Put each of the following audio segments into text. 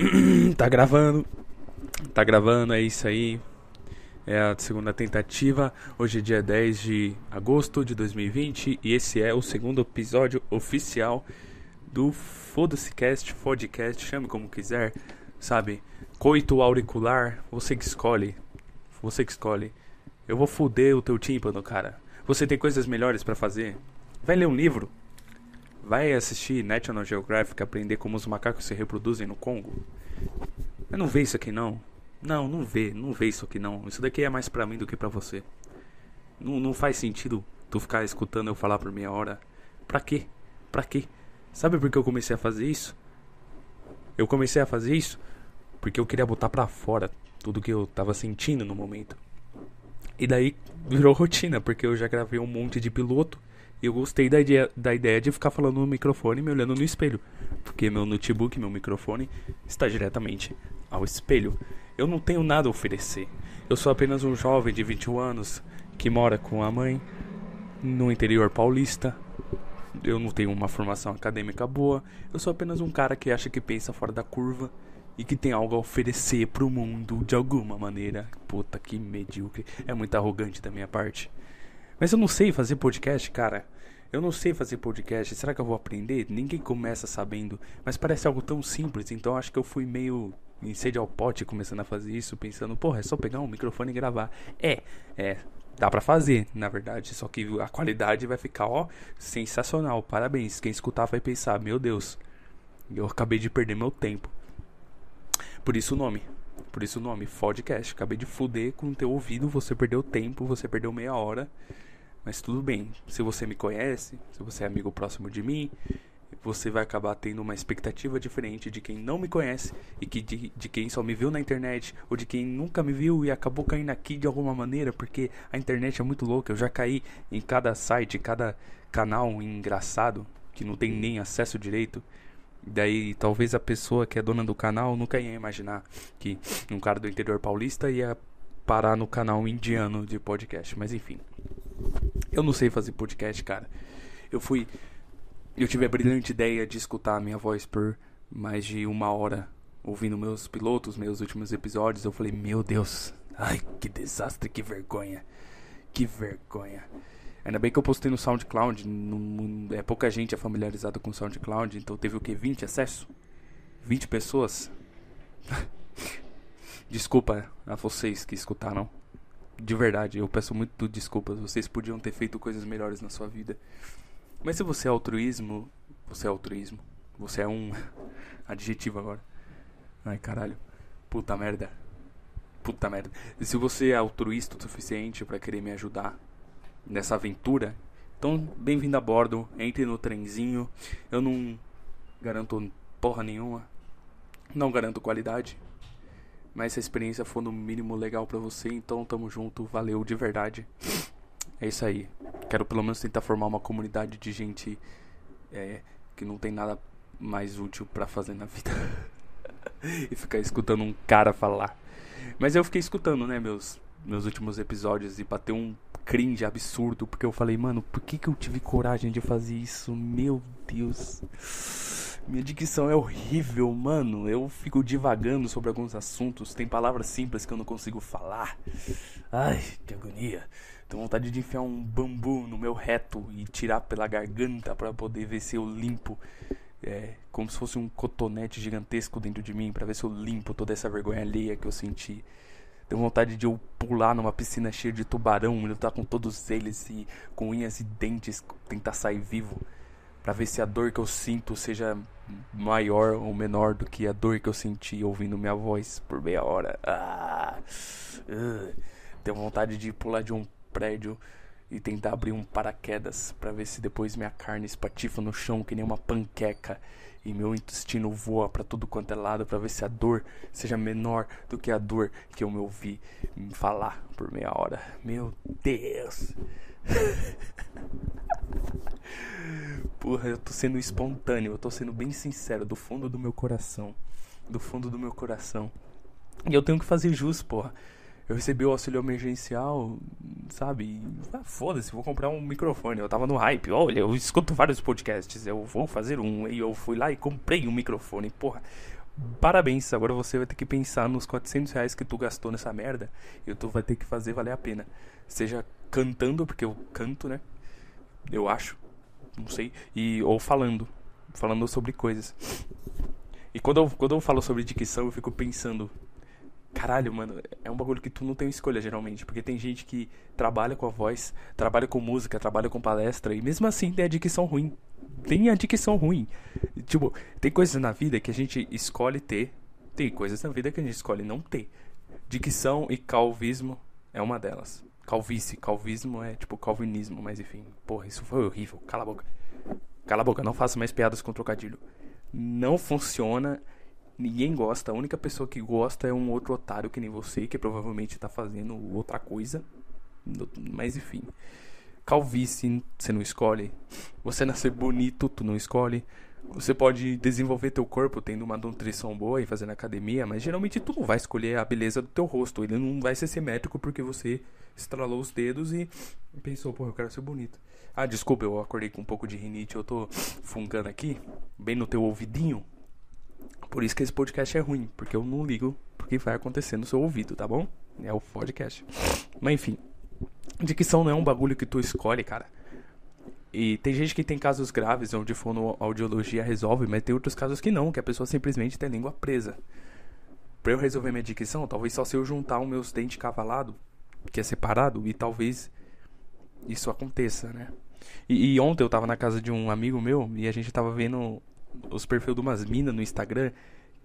tá gravando. Tá gravando, é isso aí. É a segunda tentativa. Hoje é dia 10 de agosto de 2020 e esse é o segundo episódio oficial do Foda-se Cast, Podcast, chame como quiser, sabe? Coito auricular, você que escolhe. Você que escolhe. Eu vou foder o teu tímpano, cara. Você tem coisas melhores para fazer? Vai ler um livro? Vai assistir National Geographic aprender como os macacos se reproduzem no Congo? Eu não vê isso aqui não. Não, não vê, não vê isso aqui não. Isso daqui é mais pra mim do que pra você. Não, não faz sentido tu ficar escutando eu falar por meia hora. Pra quê? Pra quê? Sabe por que eu comecei a fazer isso? Eu comecei a fazer isso porque eu queria botar pra fora tudo que eu tava sentindo no momento. E daí virou rotina, porque eu já gravei um monte de piloto eu gostei da ideia, da ideia de ficar falando no microfone e me olhando no espelho. Porque meu notebook, meu microfone, está diretamente ao espelho. Eu não tenho nada a oferecer. Eu sou apenas um jovem de 21 anos que mora com a mãe no interior paulista. Eu não tenho uma formação acadêmica boa. Eu sou apenas um cara que acha que pensa fora da curva e que tem algo a oferecer pro mundo de alguma maneira. Puta que medíocre. É muito arrogante da minha parte. Mas eu não sei fazer podcast, cara. Eu não sei fazer podcast. Será que eu vou aprender? Ninguém começa sabendo. Mas parece algo tão simples. Então acho que eu fui meio em sede ao pote começando a fazer isso, pensando, porra, é só pegar um microfone e gravar. É, é. Dá pra fazer, na verdade. Só que a qualidade vai ficar, ó, sensacional. Parabéns. Quem escutar vai pensar, meu Deus, eu acabei de perder meu tempo. Por isso o nome. Por isso o nome, podcast. Acabei de fuder com o teu ouvido, você perdeu tempo, você perdeu meia hora. Mas tudo bem, se você me conhece, se você é amigo próximo de mim, você vai acabar tendo uma expectativa diferente de quem não me conhece e que de, de, quem só me viu na internet ou de quem nunca me viu e acabou caindo aqui de alguma maneira, porque a internet é muito louca. Eu já caí em cada site, cada canal engraçado que não tem nem acesso direito. Daí talvez a pessoa que é dona do canal nunca ia imaginar que um cara do interior paulista ia parar no canal indiano de podcast, mas enfim. Eu não sei fazer podcast, cara. Eu fui. Eu tive a brilhante ideia de escutar a minha voz por mais de uma hora ouvindo meus pilotos, meus últimos episódios. Eu falei, meu Deus, ai que desastre, que vergonha, que vergonha. Ainda bem que eu postei no SoundCloud. É pouca gente é familiarizada com o SoundCloud, então teve o que? 20 acessos? 20 pessoas? Desculpa a vocês que escutaram de verdade, eu peço muito desculpas. Vocês podiam ter feito coisas melhores na sua vida. Mas se você é altruísmo, você é altruísmo. Você é um adjetivo agora. Ai, caralho. Puta merda. Puta merda. E se você é altruísta o suficiente para querer me ajudar nessa aventura, então bem-vindo a bordo. Entre no trenzinho. Eu não garanto porra nenhuma. Não garanto qualidade. Mas se a experiência for no mínimo legal para você, então tamo junto, valeu de verdade. É isso aí. Quero pelo menos tentar formar uma comunidade de gente é, que não tem nada mais útil para fazer na vida. e ficar escutando um cara falar. Mas eu fiquei escutando, né, meus, meus últimos episódios e bateu um cringe absurdo, porque eu falei, mano, por que, que eu tive coragem de fazer isso? Meu Deus. Minha dicção é horrível, mano. Eu fico divagando sobre alguns assuntos. Tem palavras simples que eu não consigo falar. Ai, que agonia. Tenho vontade de enfiar um bambu no meu reto e tirar pela garganta para poder ver se eu limpo. É, como se fosse um cotonete gigantesco dentro de mim para ver se eu limpo toda essa vergonha alheia que eu senti. Tenho vontade de eu pular numa piscina cheia de tubarão, lutar com todos eles e com unhas e dentes tentar sair vivo para ver se a dor que eu sinto seja maior ou menor do que a dor que eu senti ouvindo minha voz por meia hora. Ah, uh, tenho vontade de pular de um prédio e tentar abrir um paraquedas para ver se depois minha carne espatifa no chão que nem uma panqueca e meu intestino voa para tudo quanto é lado para ver se a dor seja menor do que a dor que eu me ouvi falar por meia hora. Meu Deus. Porra, eu tô sendo espontâneo, eu tô sendo bem sincero, do fundo do meu coração. Do fundo do meu coração. E eu tenho que fazer jus, porra. Eu recebi o auxílio emergencial, sabe? Ah, Foda-se, vou comprar um microfone. Eu tava no hype. Olha, eu escuto vários podcasts. Eu vou fazer um. E eu fui lá e comprei um microfone. Porra, Parabéns, agora você vai ter que pensar nos 400 reais que tu gastou nessa merda e tu vai ter que fazer valer a pena. Seja cantando, porque eu canto, né? Eu acho, não sei, e ou falando, falando sobre coisas. E quando eu, quando eu falo sobre dicção, eu fico pensando, caralho, mano, é um bagulho que tu não tem escolha geralmente, porque tem gente que trabalha com a voz, trabalha com música, trabalha com palestra e mesmo assim tem a dicção ruim tem a dicção ruim. Tipo, tem coisas na vida que a gente escolhe ter, tem coisas na vida que a gente escolhe não ter. Dicção e calvismo é uma delas. Calvície, calvismo é tipo calvinismo, mas enfim. Porra, isso foi horrível. Cala a boca. Cala a boca, não faça mais piadas com trocadilho. Não funciona. Ninguém gosta. A única pessoa que gosta é um outro otário que nem você, que provavelmente tá fazendo outra coisa. Mas enfim. Calvície, você não escolhe. Você nascer bonito, tu não escolhe. Você pode desenvolver teu corpo tendo uma nutrição boa e fazendo academia, mas geralmente tu não vai escolher a beleza do teu rosto. Ele não vai ser simétrico porque você estralou os dedos e pensou, pô, eu quero ser bonito. Ah, desculpa, eu acordei com um pouco de rinite, eu tô fungando aqui, bem no teu ouvidinho. Por isso que esse podcast é ruim, porque eu não ligo porque vai acontecer no seu ouvido, tá bom? É o podcast. Mas enfim. Dicção não é um bagulho que tu escolhe, cara. E tem gente que tem casos graves onde fonoaudiologia resolve, mas tem outros casos que não, que a pessoa simplesmente tem a língua presa. Pra eu resolver minha dicção, talvez só se eu juntar os meus dentes cavalados, que é separado, e talvez isso aconteça, né? E, e, ontem eu tava na casa de um amigo meu e a gente tava vendo os perfis de umas minas no Instagram.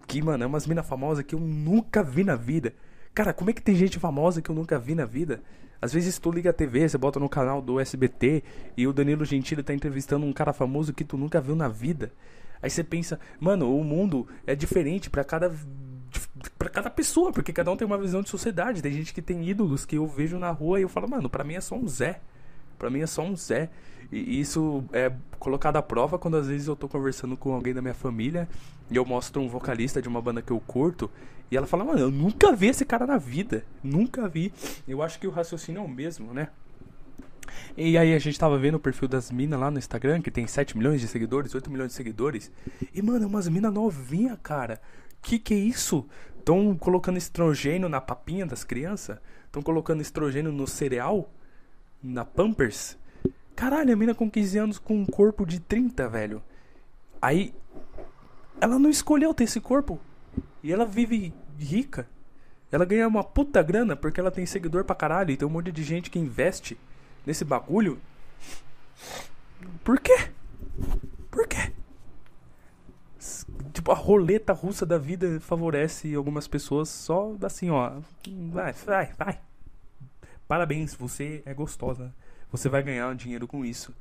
Que, mano, é umas minas famosas que eu nunca vi na vida. Cara, como é que tem gente famosa que eu nunca vi na vida? Às vezes tu liga a TV, você bota no canal do SBT e o Danilo Gentili tá entrevistando um cara famoso que tu nunca viu na vida. Aí você pensa, mano, o mundo é diferente para cada para cada pessoa, porque cada um tem uma visão de sociedade. Tem gente que tem ídolos que eu vejo na rua e eu falo, mano, para mim é só um Zé. Para mim é só um Zé. E isso é colocado à prova quando às vezes eu tô conversando com alguém da minha família e eu mostro um vocalista de uma banda que eu curto e ela fala, mano, eu nunca vi esse cara na vida. Nunca vi. Eu acho que o raciocínio é o mesmo, né? E aí a gente tava vendo o perfil das minas lá no Instagram, que tem 7 milhões de seguidores, 8 milhões de seguidores. E, mano, é umas minas novinha, cara. Que que é isso? Estão colocando estrogênio na papinha das crianças? Estão colocando estrogênio no cereal? Na Pampers? Caralho, a mina com 15 anos com um corpo de 30, velho. Aí. Ela não escolheu ter esse corpo. E ela vive rica. Ela ganha uma puta grana porque ela tem seguidor pra caralho. E tem um monte de gente que investe nesse bagulho. Por quê? Por quê? Tipo, a roleta russa da vida favorece algumas pessoas só assim, ó. Vai, vai, vai. Parabéns, você é gostosa. Você vai ganhar dinheiro com isso.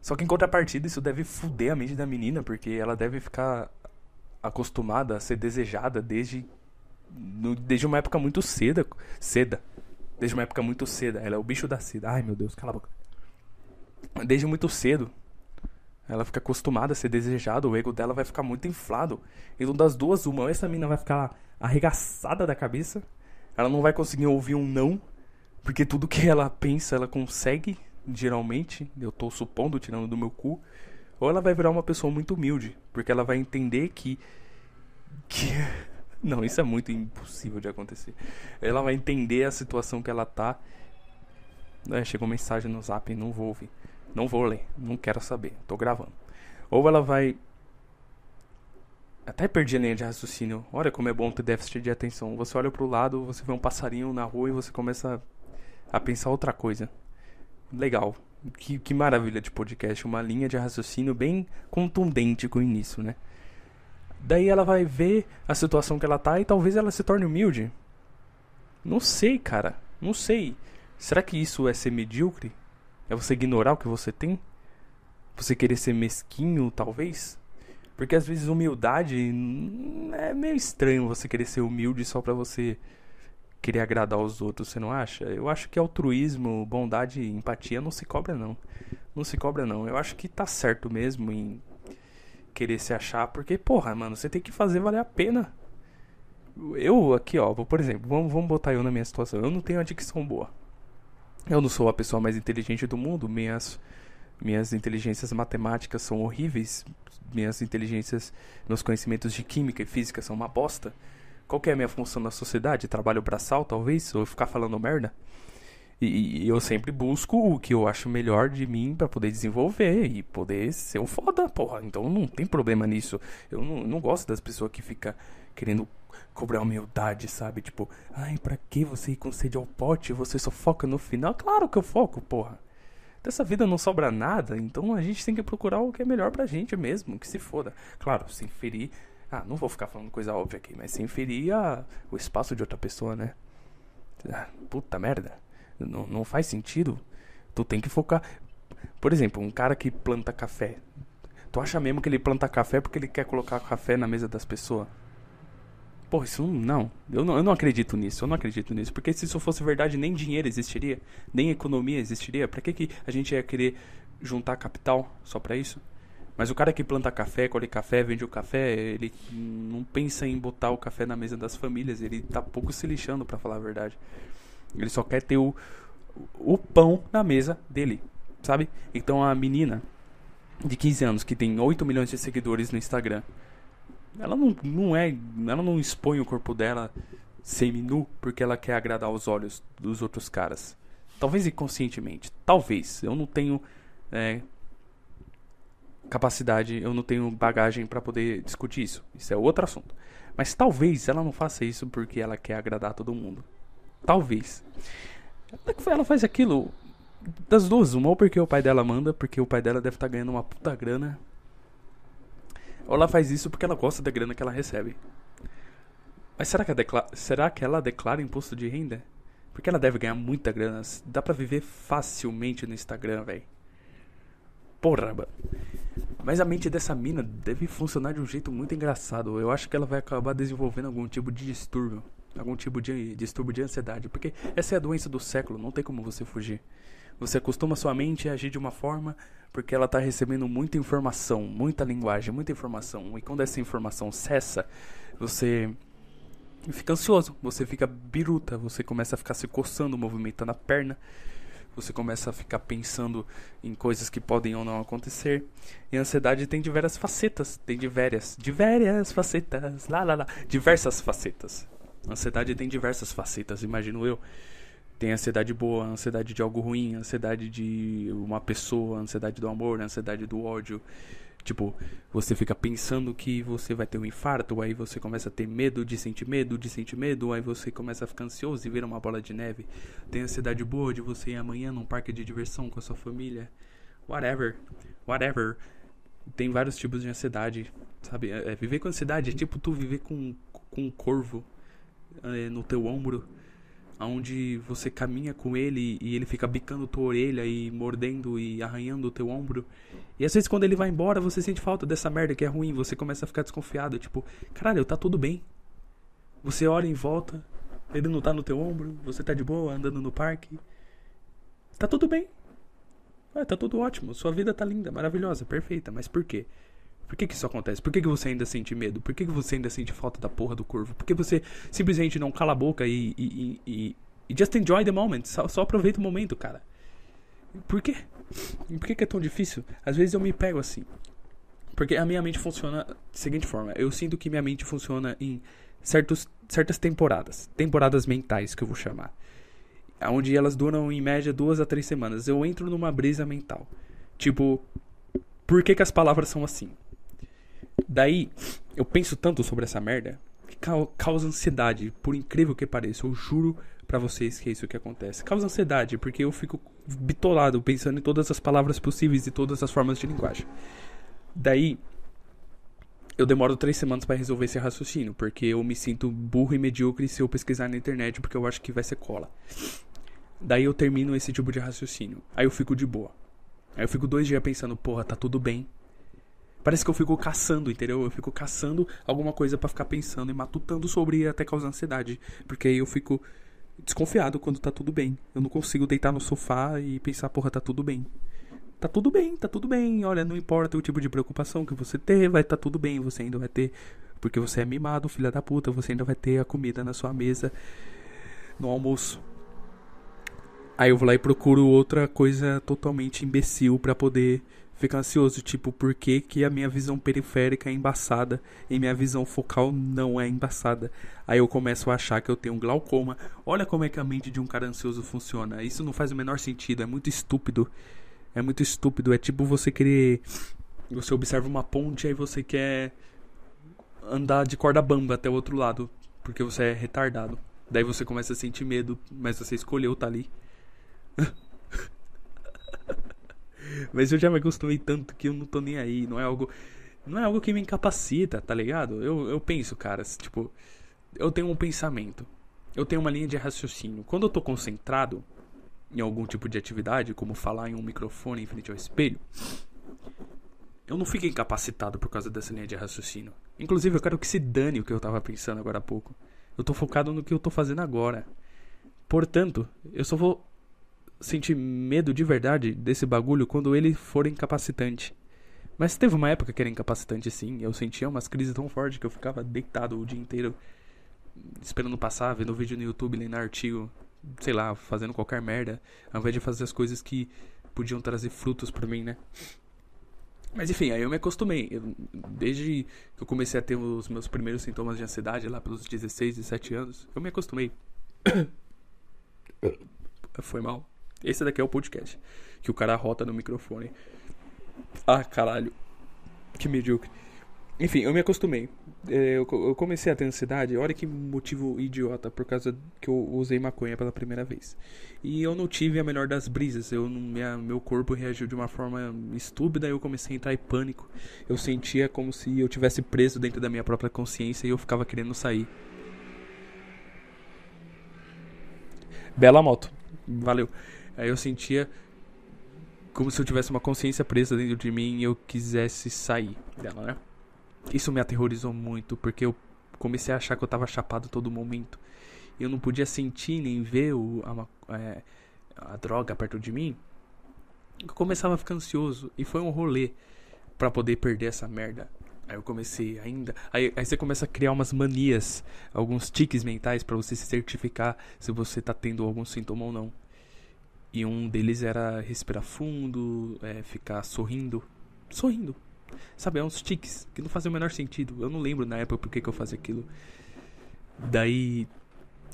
Só que em contrapartida, isso deve fuder a mente da menina, porque ela deve ficar acostumada a ser desejada desde desde uma época muito cedo, seda. Desde uma época muito cedo. Ela é o bicho da seda. Ai, meu Deus, cala a boca. Desde muito cedo. Ela fica acostumada a ser desejada, o ego dela vai ficar muito inflado. Então, das duas, uma, essa menina vai ficar arregaçada da cabeça. Ela não vai conseguir ouvir um não, porque tudo que ela pensa, ela consegue, geralmente. Eu tô supondo, tirando do meu cu. Ou ela vai virar uma pessoa muito humilde, porque ela vai entender que. que não, isso é muito impossível de acontecer. Ela vai entender a situação que ela tá. É, chegou mensagem no zap, não vou ouvir. Não vou ler, não quero saber, tô gravando. Ou ela vai. Até perdi a linha de raciocínio. Olha como é bom ter déficit de atenção. Você olha pro lado, você vê um passarinho na rua e você começa a pensar outra coisa. Legal. Que, que maravilha de podcast. Uma linha de raciocínio bem contundente com o início, né? Daí ela vai ver a situação que ela tá e talvez ela se torne humilde. Não sei, cara. Não sei. Será que isso é ser medíocre? É você ignorar o que você tem? Você querer ser mesquinho, talvez? Porque às vezes humildade é meio estranho você querer ser humilde só para você querer agradar os outros, você não acha? Eu acho que altruísmo, bondade e empatia não se cobra não. Não se cobra não. Eu acho que tá certo mesmo em querer se achar, porque porra, mano, você tem que fazer valer a pena. Eu aqui, ó, por exemplo, vamos, vamos botar eu na minha situação. Eu não tenho uma dicção boa. Eu não sou a pessoa mais inteligente do mundo, minhas minhas inteligências matemáticas são horríveis, minhas inteligências, meus conhecimentos de química e física são uma bosta. Qual que é a minha função na sociedade? Trabalho braçal, talvez? Ou ficar falando merda? E, e, eu sempre busco o que eu acho melhor de mim para poder desenvolver e poder ser um foda, porra. Então não tem problema nisso. Eu não, não gosto das pessoas que ficam querendo cobrar humildade, sabe? Tipo, ai, pra que você ir com sede ao pote? Você só foca no final? Claro que eu foco, porra. Dessa vida não sobra nada, então a gente tem que procurar o que é melhor pra gente mesmo, que se foda. Claro, sem ferir. Ah, não vou ficar falando coisa óbvia aqui, mas sem ferir a, o espaço de outra pessoa, né? Ah, puta merda. Não, não faz sentido. Tu tem que focar. Por exemplo, um cara que planta café. Tu acha mesmo que ele planta café porque ele quer colocar café na mesa das pessoas? Pô, isso não. Eu não, eu não acredito nisso. Eu não acredito nisso. Porque se isso fosse verdade, nem dinheiro existiria. Nem economia existiria. Pra que, que a gente ia querer juntar capital só pra isso? Mas o cara que planta café, colhe café, vende o café, ele não pensa em botar o café na mesa das famílias. Ele tá pouco se lixando, para falar a verdade. Ele só quer ter o, o pão na mesa dele, sabe? Então a menina de 15 anos que tem 8 milhões de seguidores no Instagram ela não, não é. Ela não expõe o corpo dela semi-nu porque ela quer agradar os olhos dos outros caras. Talvez inconscientemente. Talvez. Eu não tenho é, capacidade, eu não tenho bagagem para poder discutir isso. Isso é outro assunto. Mas talvez ela não faça isso porque ela quer agradar todo mundo. Talvez. Ela faz aquilo das duas. Uma ou porque o pai dela manda, porque o pai dela deve estar tá ganhando uma puta grana ou ela faz isso porque ela gosta da grana que ela recebe. Mas será que, declara... será que ela declara imposto de renda? Porque ela deve ganhar muita grana. Dá pra viver facilmente no Instagram, velho. Porra, mano. Mas a mente dessa mina deve funcionar de um jeito muito engraçado. Eu acho que ela vai acabar desenvolvendo algum tipo de distúrbio. Algum tipo de distúrbio de ansiedade. Porque essa é a doença do século, não tem como você fugir. Você acostuma sua mente a agir de uma forma porque ela está recebendo muita informação, muita linguagem, muita informação. E quando essa informação cessa, você fica ansioso, você fica biruta, você começa a ficar se coçando, movimentando a perna. Você começa a ficar pensando em coisas que podem ou não acontecer. E a ansiedade tem diversas facetas. Tem diversas, diversas facetas. Lá, lá, lá. Diversas facetas. A ansiedade tem diversas facetas, imagino eu. Tem ansiedade boa, ansiedade de algo ruim, ansiedade de uma pessoa, ansiedade do amor, ansiedade do ódio. Tipo, você fica pensando que você vai ter um infarto, aí você começa a ter medo de sentir medo, de sentir medo, aí você começa a ficar ansioso e vira uma bola de neve. Tem ansiedade boa de você ir amanhã num parque de diversão com a sua família. Whatever. Whatever. Tem vários tipos de ansiedade, sabe? É, é viver com ansiedade é tipo tu viver com, com um corvo é, no teu ombro onde você caminha com ele e ele fica bicando tua orelha e mordendo e arranhando o teu ombro. E às vezes quando ele vai embora, você sente falta dessa merda que é ruim, você começa a ficar desconfiado, tipo, caralho, tá tudo bem. Você olha em volta, ele não tá no teu ombro, você tá de boa andando no parque. Tá tudo bem. Ah, tá tudo ótimo, sua vida tá linda, maravilhosa, perfeita, mas por quê? Por que, que isso acontece? Por que, que você ainda sente medo? Por que, que você ainda sente falta da porra do corvo? Por que você simplesmente não cala a boca e, e, e, e just enjoy the moment? Só, só, aproveita o momento, cara. Por quê? Por que, que é tão difícil? Às vezes eu me pego assim. Porque a minha mente funciona da seguinte forma. Eu sinto que minha mente funciona em certos, certas temporadas. Temporadas mentais, que eu vou chamar. Onde elas duram em média duas a três semanas. Eu entro numa brisa mental. Tipo, por que, que as palavras são assim? Daí, eu penso tanto sobre essa merda que causa ansiedade, por incrível que pareça. Eu juro para vocês que é isso que acontece. Causa ansiedade, porque eu fico bitolado pensando em todas as palavras possíveis e todas as formas de linguagem. Daí, eu demoro três semanas para resolver esse raciocínio, porque eu me sinto burro e medíocre se eu pesquisar na internet, porque eu acho que vai ser cola. Daí eu termino esse tipo de raciocínio. Aí eu fico de boa. Aí eu fico dois dias pensando, porra, tá tudo bem. Parece que eu fico caçando, entendeu? Eu fico caçando alguma coisa para ficar pensando e matutando sobre e até causar ansiedade. Porque aí eu fico desconfiado quando tá tudo bem. Eu não consigo deitar no sofá e pensar, porra, tá tudo bem. Tá tudo bem, tá tudo bem. Olha, não importa o tipo de preocupação que você ter, vai tá tudo bem. Você ainda vai ter. Porque você é mimado, filha da puta, você ainda vai ter a comida na sua mesa no almoço. Aí eu vou lá e procuro outra coisa totalmente imbecil para poder ficar ansioso, tipo, por que, que a minha visão periférica é embaçada e minha visão focal não é embaçada? Aí eu começo a achar que eu tenho glaucoma. Olha como é que a mente de um cara ansioso funciona. Isso não faz o menor sentido, é muito estúpido. É muito estúpido, é tipo você querer você observa uma ponte e aí você quer andar de corda bamba até o outro lado, porque você é retardado. Daí você começa a sentir medo, mas você escolheu estar tá ali. mas eu já me acostumei tanto que eu não tô nem aí, não é algo não é algo que me incapacita, tá ligado? Eu, eu penso, cara, tipo, eu tenho um pensamento. Eu tenho uma linha de raciocínio. Quando eu tô concentrado em algum tipo de atividade, como falar em um microfone em frente ao espelho, eu não fico incapacitado por causa dessa linha de raciocínio. Inclusive, eu quero que se dane o que eu tava pensando agora há pouco. Eu tô focado no que eu tô fazendo agora. Portanto, eu só vou sentir medo de verdade desse bagulho quando ele for incapacitante. Mas teve uma época que era incapacitante sim. Eu sentia umas crises tão fortes que eu ficava deitado o dia inteiro esperando passar, vendo vídeo no YouTube, lendo artigo, sei lá, fazendo qualquer merda, ao invés de fazer as coisas que podiam trazer frutos para mim, né? Mas enfim, aí eu me acostumei. Eu, desde que eu comecei a ter os meus primeiros sintomas de ansiedade, lá pelos 16, 17 anos, eu me acostumei. Foi mal. Esse daqui é o podcast. Que o cara rota no microfone. Ah, caralho. Que medíocre. Enfim, eu me acostumei. É, eu comecei a ter ansiedade, olha que motivo idiota, por causa que eu usei maconha pela primeira vez. E eu não tive a melhor das brisas, eu minha, meu corpo reagiu de uma forma estúpida e eu comecei a entrar em pânico. Eu sentia como se eu tivesse preso dentro da minha própria consciência e eu ficava querendo sair. Bela moto, valeu. Aí eu sentia como se eu tivesse uma consciência presa dentro de mim e eu quisesse sair dela, né? Isso me aterrorizou muito, porque eu comecei a achar que eu tava chapado todo momento. Eu não podia sentir nem ver o, a, é, a droga perto de mim. Eu começava a ficar ansioso. E foi um rolê para poder perder essa merda. Aí eu comecei ainda. Aí, aí, você começa a criar umas manias, alguns tiques mentais para você se certificar se você tá tendo algum sintoma ou não. E um deles era respirar fundo, é, ficar sorrindo. Sorrindo. Sabe, é uns tiques que não fazem o menor sentido. Eu não lembro na época por que, que eu fazia aquilo. Daí.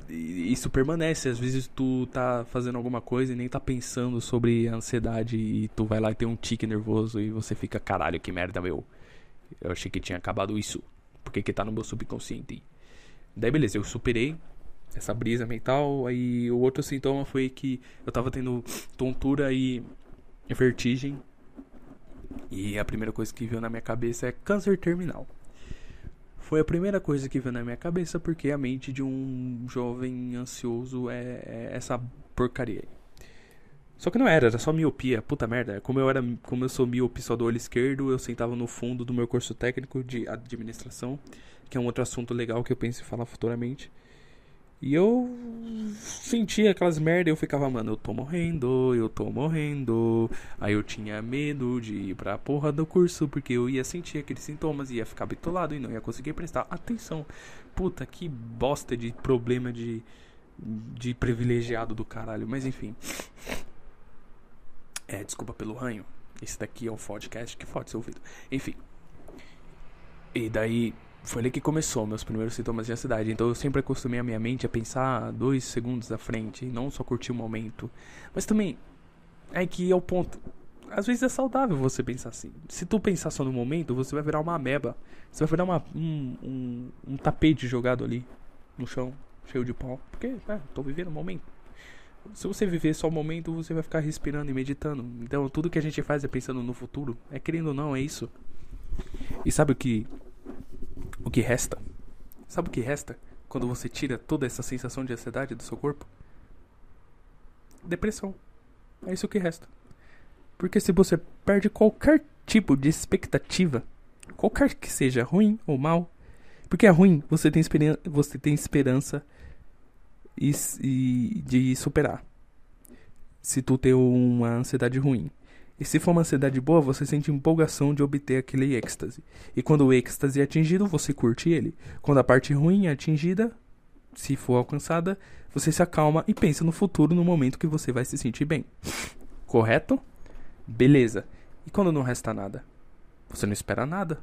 Isso permanece. Às vezes tu tá fazendo alguma coisa e nem tá pensando sobre a ansiedade. E tu vai lá e tem um tique nervoso e você fica, caralho, que merda, meu. Eu achei que tinha acabado isso. Por que, que tá no meu subconsciente? Daí beleza, eu superei essa brisa mental. Aí o outro sintoma foi que eu tava tendo tontura e vertigem e a primeira coisa que veio na minha cabeça é câncer terminal. Foi a primeira coisa que veio na minha cabeça porque a mente de um jovem ansioso é, é essa porcaria. Só que não era, era só miopia, puta merda. Como eu era, como eu sou miope só do olho esquerdo, eu sentava no fundo do meu curso técnico de administração, que é um outro assunto legal que eu penso em falar futuramente. E eu sentia aquelas merda e eu ficava, mano, eu tô morrendo, eu tô morrendo. Aí eu tinha medo de ir pra porra do curso, porque eu ia sentir aqueles sintomas, ia ficar bitolado e não ia conseguir prestar atenção. Puta, que bosta de problema de, de privilegiado do caralho. Mas enfim. É, desculpa pelo ranho. Esse daqui é um podcast que fode seu ouvido. Enfim. E daí foi ali que começou meus primeiros sintomas de ansiedade. Então eu sempre acostumei a minha mente a pensar dois segundos à frente, e não só curtir o momento. Mas também é que é o ponto. Às vezes é saudável você pensar assim. Se tu pensar só no momento, você vai virar uma ameba. Você vai virar uma, um, um, um tapete jogado ali no chão, cheio de pó. Porque, é, tô vivendo o momento. Se você viver só o momento, você vai ficar respirando e meditando. Então, tudo que a gente faz é pensando no futuro. É querendo ou não, é isso. E sabe o que o que resta? Sabe o que resta quando você tira toda essa sensação de ansiedade do seu corpo? Depressão. É isso que resta. Porque se você perde qualquer tipo de expectativa, qualquer que seja ruim ou mal, porque é ruim, você tem, você tem esperança e, e de superar. Se tu tem uma ansiedade ruim. E se for uma ansiedade boa, você sente empolgação de obter aquele êxtase. E quando o êxtase é atingido, você curte ele. Quando a parte ruim é atingida, se for alcançada, você se acalma e pensa no futuro, no momento que você vai se sentir bem. Correto? Beleza. E quando não resta nada? Você não espera nada.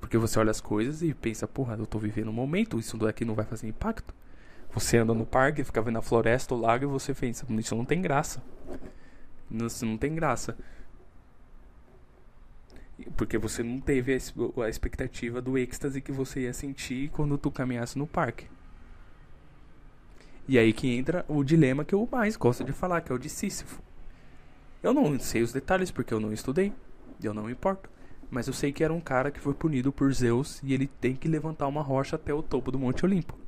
Porque você olha as coisas e pensa, porra, eu tô vivendo um momento, isso daqui não vai fazer impacto. Você anda no parque, fica vendo a floresta, o lago e você pensa, isso não tem graça. Isso não tem graça. Porque você não teve a expectativa do êxtase que você ia sentir quando tu caminhasse no parque. E aí que entra o dilema que eu mais gosto de falar, que é o de Sísifo. Eu não sei os detalhes porque eu não estudei, eu não me importo. Mas eu sei que era um cara que foi punido por Zeus e ele tem que levantar uma rocha até o topo do Monte Olimpo.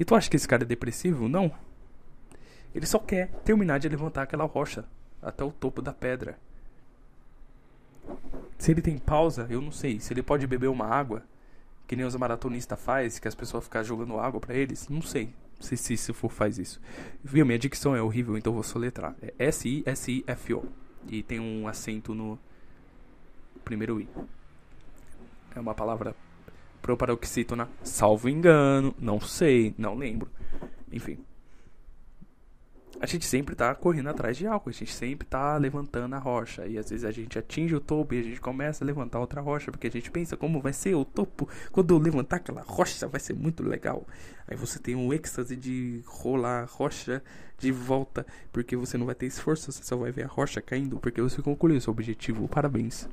E tu acha que esse cara é depressivo? Não. Ele só quer terminar de levantar aquela rocha até o topo da pedra. Se ele tem pausa, eu não sei. Se ele pode beber uma água, que nem os maratonistas faz, que as pessoas ficam jogando água para eles, não sei. Sei se se for faz isso. Viu, minha dicção é horrível, então vou soletrar. É S-I-S-I-F-O. E tem um acento no primeiro I. É uma palavra proparoxítona, salvo engano, não sei, não lembro. Enfim. A gente sempre tá correndo atrás de algo, a gente sempre tá levantando a rocha. E às vezes a gente atinge o topo e a gente começa a levantar outra rocha, porque a gente pensa como vai ser o topo. Quando eu levantar aquela rocha, vai ser muito legal. Aí você tem um êxtase de rolar a rocha de volta, porque você não vai ter esforço, você só vai ver a rocha caindo, porque você concluiu seu objetivo. Parabéns.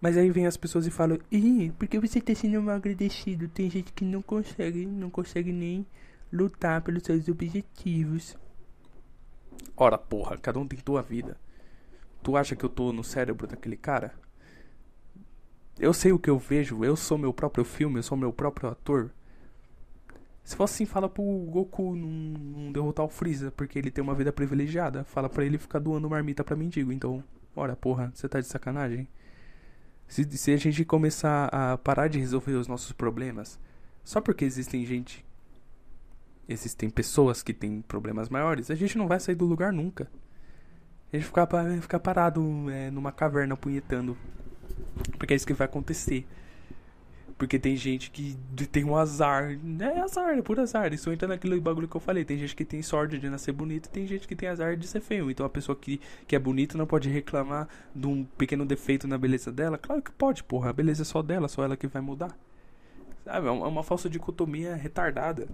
Mas aí vem as pessoas e falam: Ih, porque você tá sendo mal agradecido? Tem gente que não consegue, não consegue nem lutar pelos seus objetivos. Ora, porra, cada um tem tua vida. Tu acha que eu tô no cérebro daquele cara? Eu sei o que eu vejo, eu sou meu próprio filme, eu sou meu próprio ator. Se for assim, fala pro Goku não, não derrotar o Freeza, porque ele tem uma vida privilegiada. Fala pra ele ficar doando marmita pra mendigo. Então, ora, porra, você tá de sacanagem? Se, se a gente começar a parar de resolver os nossos problemas, só porque existem gente, existem pessoas que têm problemas maiores, a gente não vai sair do lugar nunca. A gente ficar, ficar parado é, numa caverna punhetando. Porque é isso que vai acontecer. Porque tem gente que tem um azar. É azar, é por azar. Isso entra naquele bagulho que eu falei. Tem gente que tem sorte de nascer bonito tem gente que tem azar de ser feio. Então a pessoa que, que é bonita não pode reclamar de um pequeno defeito na beleza dela. Claro que pode, porra. A beleza é só dela, só ela que vai mudar. Sabe? É uma é falsa dicotomia retardada.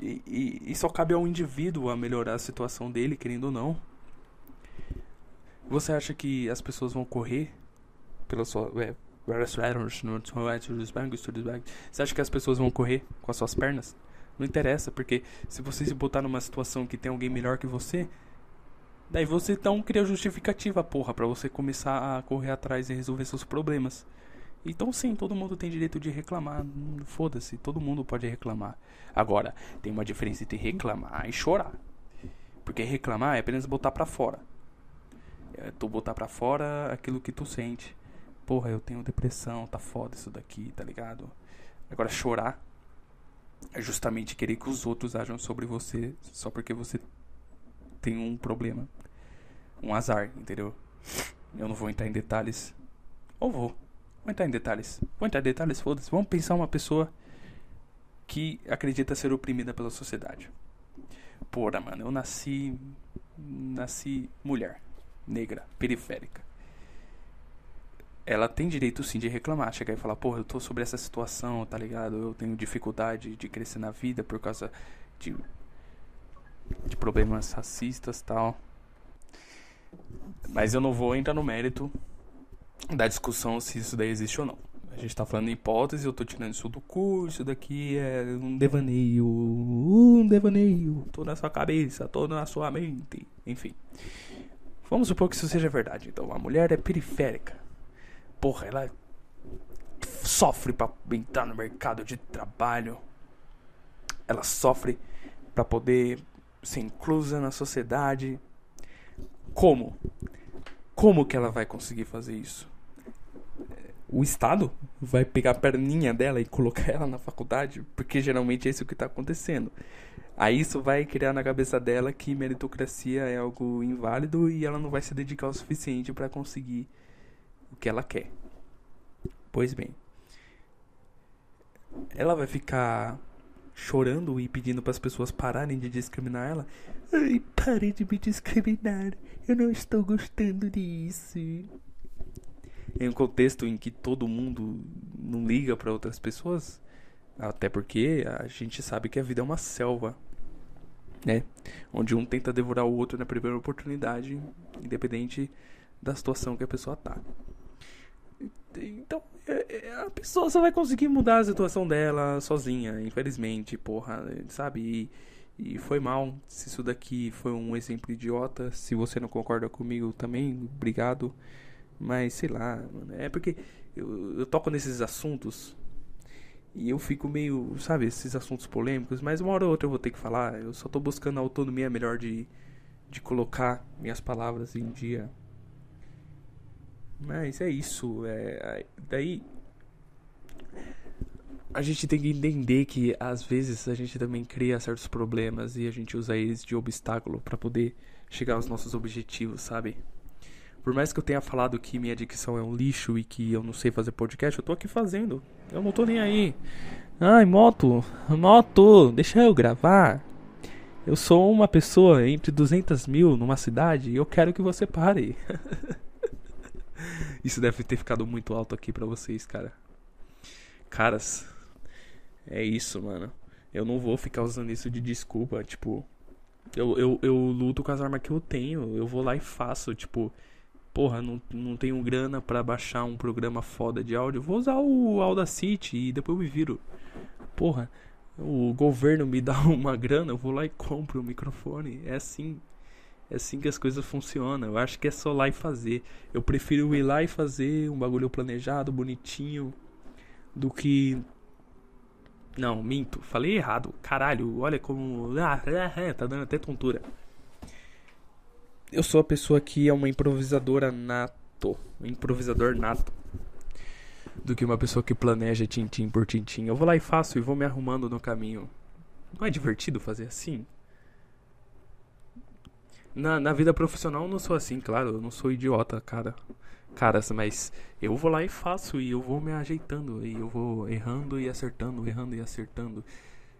E, e, e só cabe ao indivíduo a melhorar a situação dele, querendo ou não. Você acha que as pessoas vão correr pela sua. É, você acha que as pessoas vão correr com as suas pernas? Não interessa, porque se você se botar numa situação que tem alguém melhor que você, daí você então cria justificativa, porra, para você começar a correr atrás e resolver seus problemas. Então sim, todo mundo tem direito de reclamar. Foda-se, todo mundo pode reclamar. Agora, tem uma diferença entre reclamar e chorar. Porque reclamar é apenas botar para fora. É tu botar para fora aquilo que tu sente porra, eu tenho depressão, tá foda isso daqui, tá ligado? Agora, chorar é justamente querer que os outros ajam sobre você só porque você tem um problema, um azar, entendeu? Eu não vou entrar em detalhes. Ou vou. Vou entrar em detalhes. Vou entrar em detalhes, foda-se. Vamos pensar uma pessoa que acredita ser oprimida pela sociedade. Porra, mano, eu nasci. Nasci mulher, negra, periférica ela tem direito sim de reclamar, chegar e falar, porra, eu tô sobre essa situação, tá ligado? Eu tenho dificuldade de crescer na vida por causa de, de problemas racistas tal. Mas eu não vou entrar no mérito da discussão se isso daí existe ou não. A gente tá falando em hipótese, eu tô tirando isso do curso, isso daqui é um devaneio, um devaneio, tô na sua cabeça, tô na sua mente, enfim. Vamos supor que isso seja verdade. Então, a mulher é periférica porra, ela sofre para entrar no mercado de trabalho. Ela sofre para poder ser inclusa na sociedade. Como? Como que ela vai conseguir fazer isso? O Estado vai pegar a perninha dela e colocar ela na faculdade? Porque geralmente é isso que está acontecendo. Aí isso vai criar na cabeça dela que meritocracia é algo inválido e ela não vai se dedicar o suficiente para conseguir o que ela quer. Pois bem, ela vai ficar chorando e pedindo para as pessoas pararem de discriminar ela. Ai, pare de me discriminar. Eu não estou gostando disso. Em um contexto em que todo mundo não liga para outras pessoas, até porque a gente sabe que a vida é uma selva, né? Onde um tenta devorar o outro na primeira oportunidade, independente da situação que a pessoa tá. Então, é, é, a pessoa só vai conseguir mudar a situação dela sozinha, infelizmente, porra, sabe? E, e foi mal. Se isso daqui foi um exemplo idiota, se você não concorda comigo também, obrigado. Mas sei lá, mano, é porque eu, eu toco nesses assuntos e eu fico meio, sabe, esses assuntos polêmicos, mas uma hora ou outra eu vou ter que falar. Eu só tô buscando a autonomia melhor de, de colocar minhas palavras em dia. Mas é isso. É, daí. A gente tem que entender que às vezes a gente também cria certos problemas e a gente usa eles de obstáculo para poder chegar aos nossos objetivos, sabe? Por mais que eu tenha falado que minha dicção é um lixo e que eu não sei fazer podcast, eu tô aqui fazendo. Eu não tô nem aí. Ai, moto, moto, deixa eu gravar. Eu sou uma pessoa entre 200 mil numa cidade e eu quero que você pare. Isso deve ter ficado muito alto aqui para vocês, cara. Caras, é isso, mano. Eu não vou ficar usando isso de desculpa, tipo. Eu, eu, eu luto com as armas que eu tenho. Eu vou lá e faço, tipo. Porra, não, não tenho grana para baixar um programa foda de áudio. Vou usar o Audacity e depois eu me viro. Porra, o governo me dá uma grana, eu vou lá e compro o microfone. É assim. É assim que as coisas funcionam. Eu acho que é só lá e fazer. Eu prefiro ir lá e fazer um bagulho planejado, bonitinho, do que. Não, minto. Falei errado. Caralho, olha como. Ah, é, tá dando até tontura. Eu sou a pessoa que é uma improvisadora nato. Um improvisador nato. Do que uma pessoa que planeja tintim por tintim. Eu vou lá e faço e vou me arrumando no caminho. Não é divertido fazer assim? Na, na vida profissional eu não sou assim, claro, eu não sou idiota, cara. Caras, mas eu vou lá e faço e eu vou me ajeitando e eu vou errando e acertando, errando e acertando.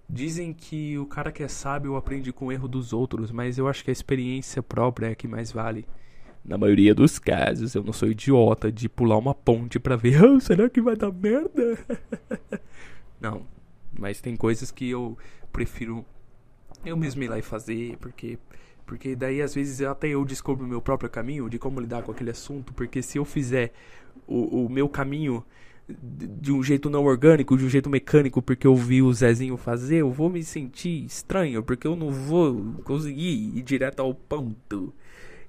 Dizem que o cara que é sábio aprende com o erro dos outros, mas eu acho que a experiência própria é a que mais vale. Na maioria dos casos, eu não sou idiota de pular uma ponte para ver, oh, será que vai dar merda? não, mas tem coisas que eu prefiro eu mesmo ir lá e fazer, porque porque daí às vezes até eu descubro o meu próprio caminho de como lidar com aquele assunto. Porque se eu fizer o, o meu caminho de um jeito não orgânico, de um jeito mecânico, porque eu vi o Zezinho fazer, eu vou me sentir estranho, porque eu não vou conseguir ir direto ao ponto.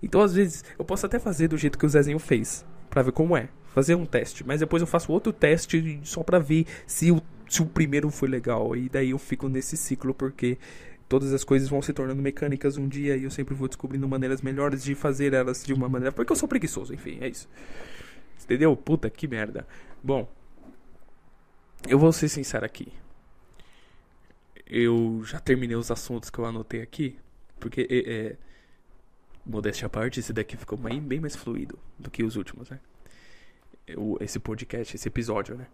Então, às vezes, eu posso até fazer do jeito que o Zezinho fez, para ver como é, fazer um teste, mas depois eu faço outro teste só para ver se o, se o primeiro foi legal, e daí eu fico nesse ciclo, porque todas as coisas vão se tornando mecânicas um dia e eu sempre vou descobrindo maneiras melhores de fazer elas de uma maneira. Porque eu sou preguiçoso, enfim, é isso. Entendeu? Puta que merda. Bom, eu vou ser sincero aqui. Eu já terminei os assuntos que eu anotei aqui. Porque, é, é, modéstia à parte, esse daqui ficou bem, bem mais fluido do que os últimos, né? Eu, esse podcast, esse episódio, né?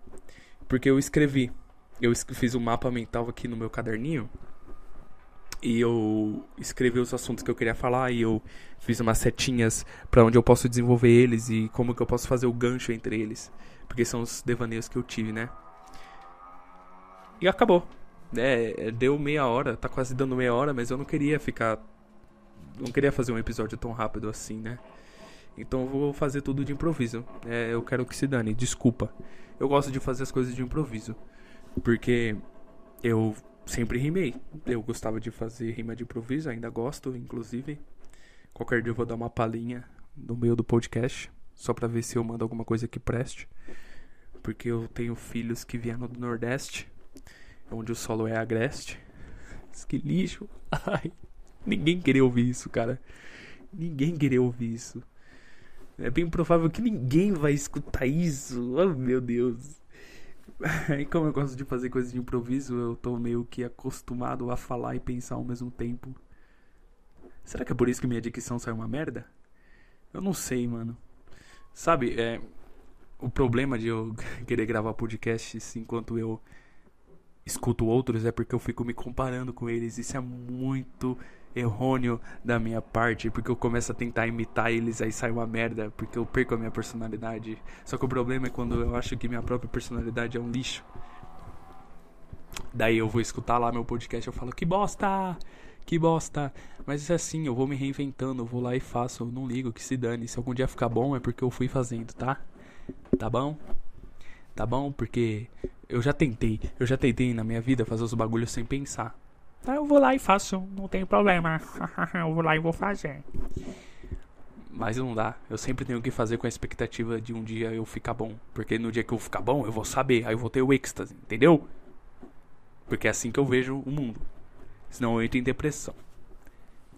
Porque eu escrevi. Eu fiz um mapa mental aqui no meu caderninho e eu escrevi os assuntos que eu queria falar e eu fiz umas setinhas para onde eu posso desenvolver eles e como que eu posso fazer o gancho entre eles, porque são os devaneios que eu tive, né? E acabou. É, deu meia hora, tá quase dando meia hora, mas eu não queria ficar não queria fazer um episódio tão rápido assim, né? Então eu vou fazer tudo de improviso. É, eu quero que se dane, desculpa. Eu gosto de fazer as coisas de improviso, porque eu sempre rimei. Eu gostava de fazer rima de improviso, ainda gosto, inclusive. Qualquer dia eu vou dar uma palhinha no meio do podcast, só pra ver se eu mando alguma coisa que preste. Porque eu tenho filhos que vieram do Nordeste, onde o solo é agreste. Que lixo. Ai, ninguém queria ouvir isso, cara. Ninguém queria ouvir isso. É bem provável que ninguém vai escutar isso. Oh, meu Deus. E como eu gosto de fazer coisas de improviso, eu tô meio que acostumado a falar e pensar ao mesmo tempo. Será que é por isso que minha dicção sai uma merda? Eu não sei, mano. Sabe, é. O problema de eu querer gravar podcasts enquanto eu escuto outros é porque eu fico me comparando com eles. Isso é muito errôneo da minha parte, porque eu começo a tentar imitar eles, aí sai uma merda, porque eu perco a minha personalidade. Só que o problema é quando eu acho que minha própria personalidade é um lixo. Daí eu vou escutar lá meu podcast, eu falo que bosta, que bosta. Mas é assim, eu vou me reinventando, eu vou lá e faço, eu não ligo que se dane. Se algum dia ficar bom é porque eu fui fazendo, tá? Tá bom? Tá bom? Porque eu já tentei, eu já tentei na minha vida fazer os bagulhos sem pensar. Aí eu vou lá e faço, não tem problema. eu vou lá e vou fazer. Mas não dá. Eu sempre tenho que fazer com a expectativa de um dia eu ficar bom. Porque no dia que eu ficar bom, eu vou saber. Aí eu vou ter o êxtase, entendeu? Porque é assim que eu vejo o mundo. Senão eu entro em depressão.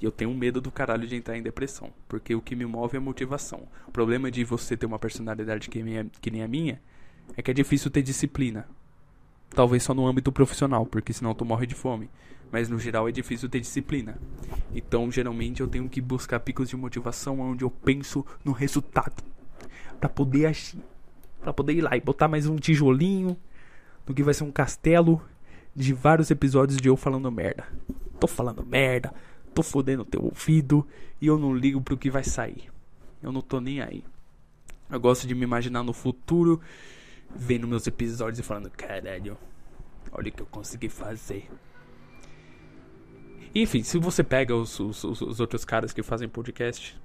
E eu tenho medo do caralho de entrar em depressão. Porque o que me move é motivação. O problema de você ter uma personalidade que, minha, que nem a minha é que é difícil ter disciplina. Talvez só no âmbito profissional, porque senão tu morre de fome. Mas no geral é difícil ter disciplina. Então, geralmente eu tenho que buscar picos de motivação onde eu penso no resultado. para poder agir. Pra poder ir lá e botar mais um tijolinho no que vai ser um castelo de vários episódios de eu falando merda. Tô falando merda, tô fodendo teu ouvido e eu não ligo pro que vai sair. Eu não tô nem aí. Eu gosto de me imaginar no futuro, vendo meus episódios e falando: caralho, olha o que eu consegui fazer. Enfim, se você pega os, os, os outros caras que fazem podcast,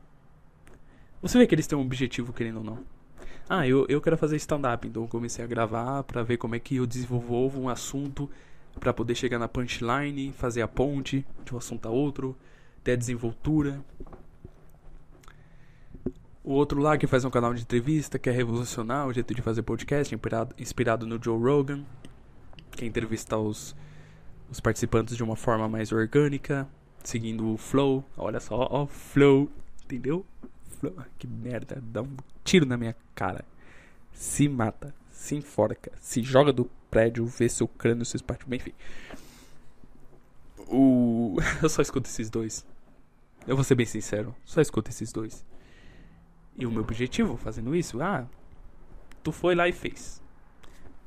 você vê que eles têm um objetivo, querendo ou não. Ah, eu, eu quero fazer stand-up, então eu comecei a gravar para ver como é que eu desenvolvo um assunto para poder chegar na punchline, fazer a ponte de um assunto a outro, ter a desenvoltura. O outro lá que faz um canal de entrevista, que é revolucionar o jeito de fazer podcast, inspirado, inspirado no Joe Rogan, que é entrevistar os, os participantes de uma forma mais orgânica, seguindo o flow. Olha só, ó, flow, entendeu? Flow. Que merda, dá um tiro na minha cara. Se mata, se enforca, se joga do prédio, vê seu crânio, seus partes. Enfim. O... Eu só escuto esses dois. Eu vou ser bem sincero. Só escuto esses dois. E o meu objetivo fazendo isso, ah, tu foi lá e fez.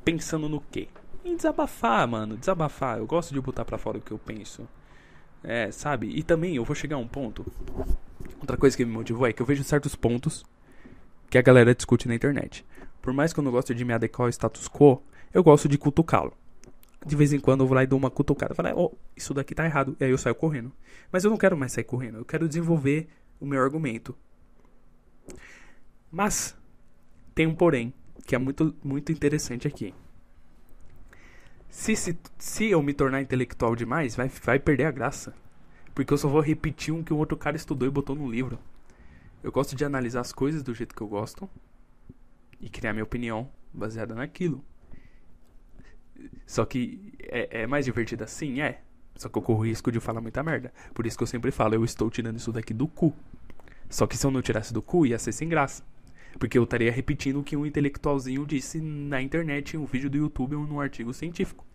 Pensando no quê? Em desabafar, mano. Desabafar. Eu gosto de botar pra fora o que eu penso. É, sabe? E também eu vou chegar a um ponto. Outra coisa que me motivou é que eu vejo certos pontos que a galera discute na internet. Por mais que eu não goste de me adequar ao status quo, eu gosto de cutucá-lo. De vez em quando eu vou lá e dou uma cutucada. Falo, oh, isso daqui tá errado. E aí eu saio correndo. Mas eu não quero mais sair correndo. Eu quero desenvolver o meu argumento. Mas, tem um porém, que é muito, muito interessante aqui. Se, se, se eu me tornar intelectual demais, vai, vai perder a graça. Porque eu só vou repetir um que o outro cara estudou e botou no livro. Eu gosto de analisar as coisas do jeito que eu gosto e criar minha opinião baseada naquilo. Só que é, é mais divertido assim? É. Só que eu corro o risco de falar muita merda. Por isso que eu sempre falo, eu estou tirando isso daqui do cu. Só que se eu não tirasse do cu, ia ser sem graça. Porque eu estaria repetindo o que um intelectualzinho disse na internet, em um vídeo do YouTube ou num artigo científico.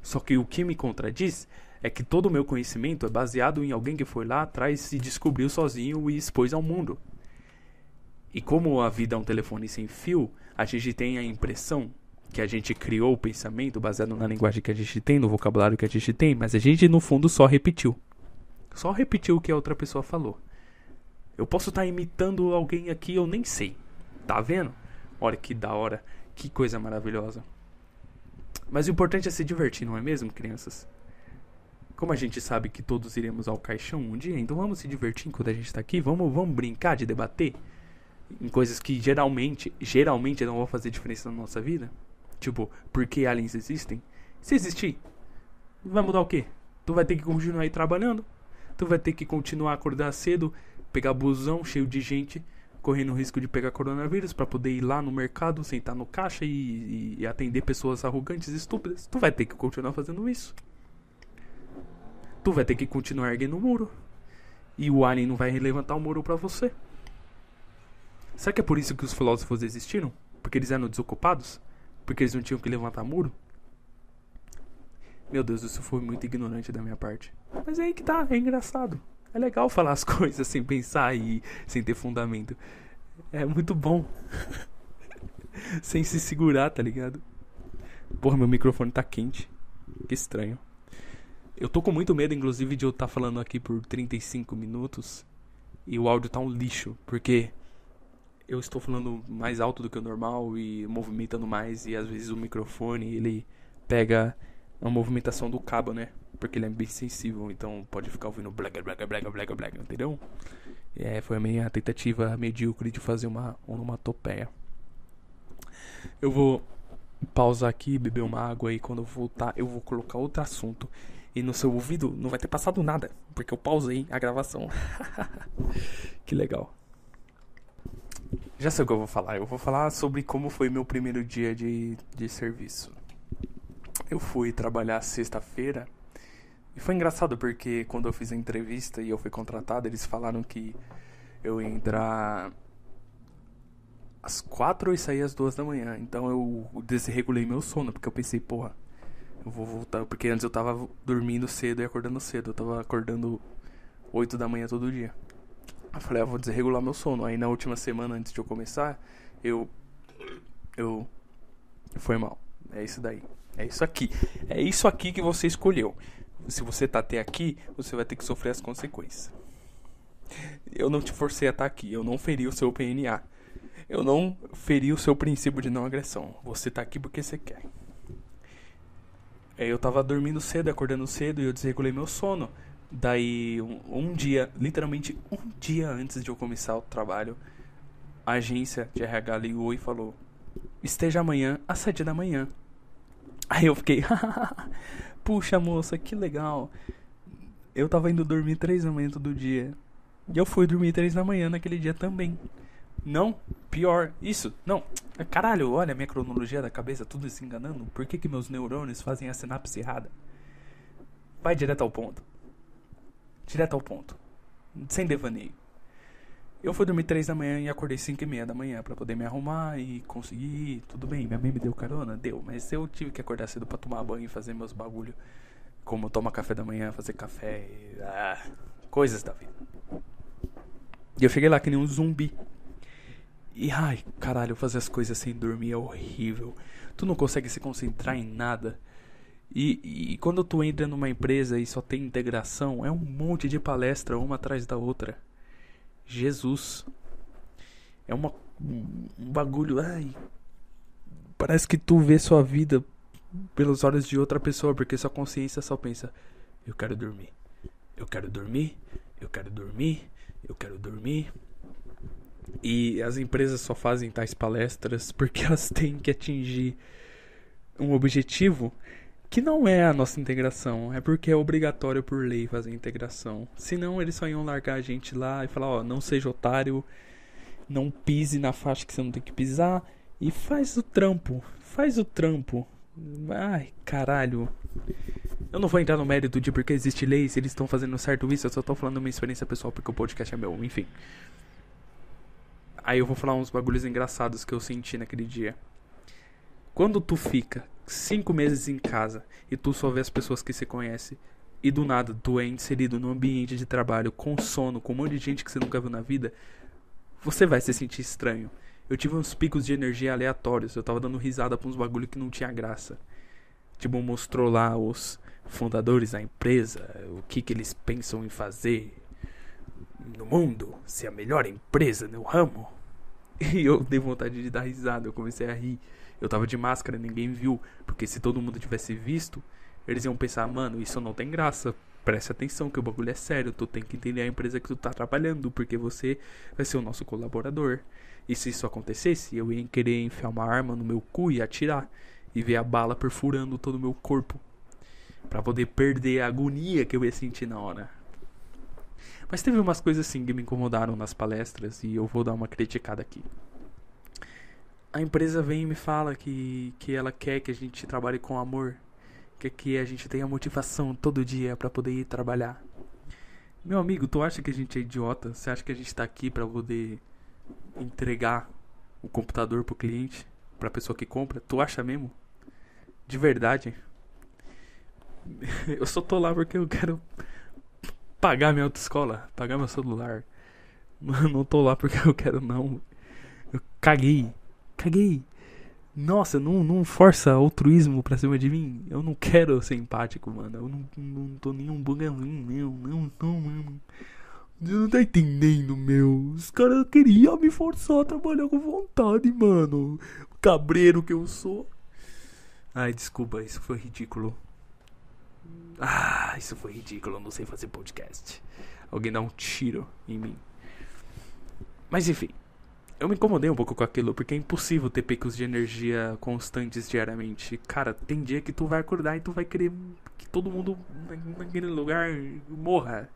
Só que o que me contradiz é que todo o meu conhecimento é baseado em alguém que foi lá atrás e descobriu sozinho e expôs ao mundo. E como a vida é um telefone sem fio, a gente tem a impressão que a gente criou o pensamento baseado na linguagem que a gente tem, no vocabulário que a gente tem, mas a gente no fundo só repetiu. Só repetiu o que a outra pessoa falou. Eu posso estar imitando alguém aqui, eu nem sei. Tá vendo? Olha que da hora, que coisa maravilhosa. Mas o importante é se divertir, não é mesmo, crianças? Como a gente sabe que todos iremos ao caixão um dia, então vamos se divertir enquanto a gente está aqui, vamos, vamos brincar de debater em coisas que geralmente, geralmente não vão fazer diferença na nossa vida. Tipo, por que aliens existem? Se existir, vai mudar o quê? Tu vai ter que continuar aí trabalhando. Tu vai ter que continuar a acordar cedo, pegar busão cheio de gente, correndo o risco de pegar coronavírus para poder ir lá no mercado, sentar no caixa e, e, atender pessoas arrogantes e estúpidas. Tu vai ter que continuar fazendo isso. Tu vai ter que continuar erguendo o muro. E o alien não vai levantar o muro para você. Será que é por isso que os filósofos existiram? Porque eles eram desocupados? Porque eles não tinham que levantar muro? Meu Deus, isso foi muito ignorante da minha parte. Mas é aí que tá, é engraçado. É legal falar as coisas sem pensar e sem ter fundamento. É muito bom. sem se segurar, tá ligado? Porra, meu microfone tá quente. Que estranho. Eu tô com muito medo, inclusive, de eu estar tá falando aqui por 35 minutos e o áudio tá um lixo, porque eu estou falando mais alto do que o normal e movimentando mais e às vezes o microfone ele pega a movimentação do cabo, né? Porque ele é bem sensível, então pode ficar ouvindo blaga, blaga, blaga, blaga, blaga, entendeu? É, foi a minha tentativa medíocre de fazer uma onomatopeia. Eu vou pausar aqui, beber uma água e quando eu voltar eu vou colocar outro assunto. E no seu ouvido não vai ter passado nada, porque eu pausei a gravação. que legal. Já sei o que eu vou falar. Eu vou falar sobre como foi meu primeiro dia de, de serviço. Eu fui trabalhar sexta-feira e foi engraçado porque quando eu fiz a entrevista e eu fui contratado, eles falaram que eu ia entrar às quatro e sair às duas da manhã. Então eu desregulei meu sono, porque eu pensei, porra, eu vou voltar. Porque antes eu tava dormindo cedo e acordando cedo. Eu tava acordando oito da manhã todo dia. Eu falei, ah, vou desregular meu sono. Aí na última semana, antes de eu começar, eu. Eu. Foi mal. É isso daí. É isso aqui. É isso aqui que você escolheu. Se você tá até aqui, você vai ter que sofrer as consequências. Eu não te forcei a estar tá aqui. Eu não feri o seu PNA. Eu não feri o seu princípio de não agressão. Você tá aqui porque você quer. É, eu tava dormindo cedo, acordando cedo e eu desregulei meu sono. Daí, um, um, dia, literalmente um dia antes de eu começar o trabalho, a agência de RH ligou e falou: Esteja amanhã às sete da manhã. Aí eu fiquei, puxa moça, que legal. Eu tava indo dormir três da manhã todo dia. E eu fui dormir três da manhã naquele dia também. Não, pior, isso, não. Caralho, olha a minha cronologia da cabeça, tudo se enganando. Por que, que meus neurônios fazem a sinapse errada? Vai direto ao ponto. Direto ao ponto. Sem devaneio. Eu fui dormir três da manhã e acordei cinco e meia da manhã para poder me arrumar e conseguir. Tudo bem, minha mãe me deu carona? Deu. Mas eu tive que acordar cedo para tomar banho e fazer meus bagulho. Como tomar café da manhã, fazer café. E, ah, coisas da vida. E eu cheguei lá que nem um zumbi. E ai, caralho, fazer as coisas sem dormir é horrível. Tu não consegue se concentrar em nada. E, e quando tu entra numa empresa e só tem integração, é um monte de palestra uma atrás da outra. Jesus. É uma, um bagulho. Ai. Parece que tu vê sua vida pelos olhos de outra pessoa, porque sua consciência só pensa: eu quero dormir. Eu quero dormir. Eu quero dormir. Eu quero dormir. E as empresas só fazem tais palestras porque elas têm que atingir um objetivo que não é a nossa integração, é porque é obrigatório por lei fazer integração. Senão eles só iam largar a gente lá e falar, ó, não seja otário, não pise na faixa que você não tem que pisar e faz o trampo, faz o trampo. Ai, caralho. Eu não vou entrar no mérito de porque existe lei, se eles estão fazendo certo isso, eu só tô falando minha experiência pessoal porque o podcast é meu, enfim. Aí eu vou falar uns bagulhos engraçados que eu senti naquele dia. Quando tu fica cinco meses em casa e tu só vê as pessoas que você conhece e do nada tu é inserido num ambiente de trabalho com sono, com um monte de gente que você nunca viu na vida, você vai se sentir estranho. Eu tive uns picos de energia aleatórios, eu tava dando risada pra uns bagulho que não tinha graça. Tipo, mostrou lá os fundadores da empresa, o que que eles pensam em fazer, no mundo, ser a melhor empresa no ramo. E eu dei vontade de dar risada, eu comecei a rir. Eu tava de máscara, ninguém viu, porque se todo mundo tivesse visto, eles iam pensar, mano, isso não tem graça. Preste atenção que o bagulho é sério, tu tem que entender a empresa que tu tá trabalhando, porque você vai ser o nosso colaborador. E se isso acontecesse, eu ia querer enfiar uma arma no meu cu e atirar e ver a bala perfurando todo o meu corpo para poder perder a agonia que eu ia sentir na hora. Mas teve umas coisas assim que me incomodaram nas palestras e eu vou dar uma criticada aqui. A empresa vem e me fala que, que ela quer que a gente trabalhe com amor, que, que a gente tenha motivação todo dia para poder ir trabalhar. Meu amigo, tu acha que a gente é idiota? Você acha que a gente tá aqui para poder entregar o computador pro cliente, pra pessoa que compra? Tu acha mesmo? De verdade? Eu só tô lá porque eu quero pagar minha autoescola, pagar meu celular. Não tô lá porque eu quero, não. Eu caguei. Caguei. Nossa, não, não força altruísmo pra cima de mim. Eu não quero ser empático, mano. Eu não, não tô nem um bugazinho, meu. Não, não, mano. Você não tá entendendo, meu. Os caras queriam me forçar a trabalhar com vontade, mano. Cabreiro que eu sou. Ai, desculpa, isso foi ridículo. Ah, isso foi ridículo. Eu não sei fazer podcast. Alguém dá um tiro em mim. Mas enfim eu me incomodei um pouco com aquilo, porque é impossível ter picos de energia constantes diariamente. Cara, tem dia que tu vai acordar e tu vai querer que todo mundo naquele lugar morra.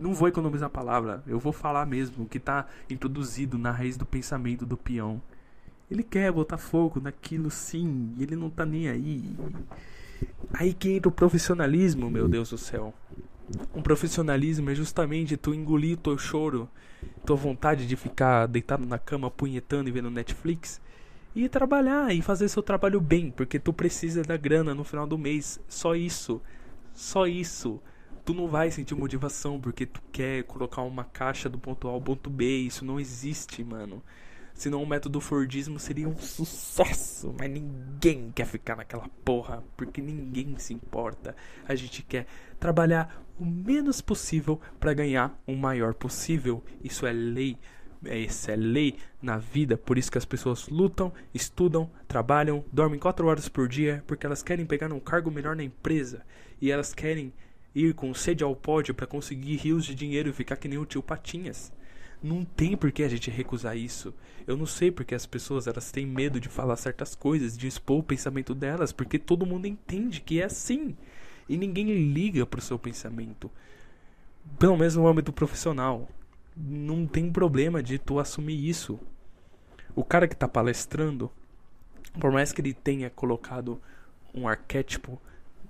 Não vou economizar a palavra, eu vou falar mesmo o que tá introduzido na raiz do pensamento do peão. Ele quer botar fogo naquilo sim, ele não tá nem aí. Aí que entra o profissionalismo, meu Deus do céu. Um profissionalismo é justamente tu engolir teu choro, tua vontade de ficar deitado na cama punhetando e vendo Netflix e trabalhar e fazer seu trabalho bem, porque tu precisa da grana no final do mês. Só isso. Só isso. Tu não vai sentir motivação porque tu quer colocar uma caixa do ponto A ao ponto B. Isso não existe, mano. Senão o método Fordismo seria um sucesso. Mas ninguém quer ficar naquela porra. Porque ninguém se importa. A gente quer trabalhar o menos possível para ganhar o maior possível. Isso é lei. Isso é lei na vida, por isso que as pessoas lutam, estudam, trabalham, dormem 4 horas por dia, porque elas querem pegar um cargo melhor na empresa e elas querem ir com sede ao pódio para conseguir rios de dinheiro e ficar que nem o tio Patinhas. Não tem por que a gente recusar isso. Eu não sei porque as pessoas elas têm medo de falar certas coisas, de expor o pensamento delas, porque todo mundo entende que é assim. E ninguém liga pro seu pensamento. Pelo menos no âmbito profissional. Não tem problema de tu assumir isso. O cara que tá palestrando, por mais que ele tenha colocado um arquétipo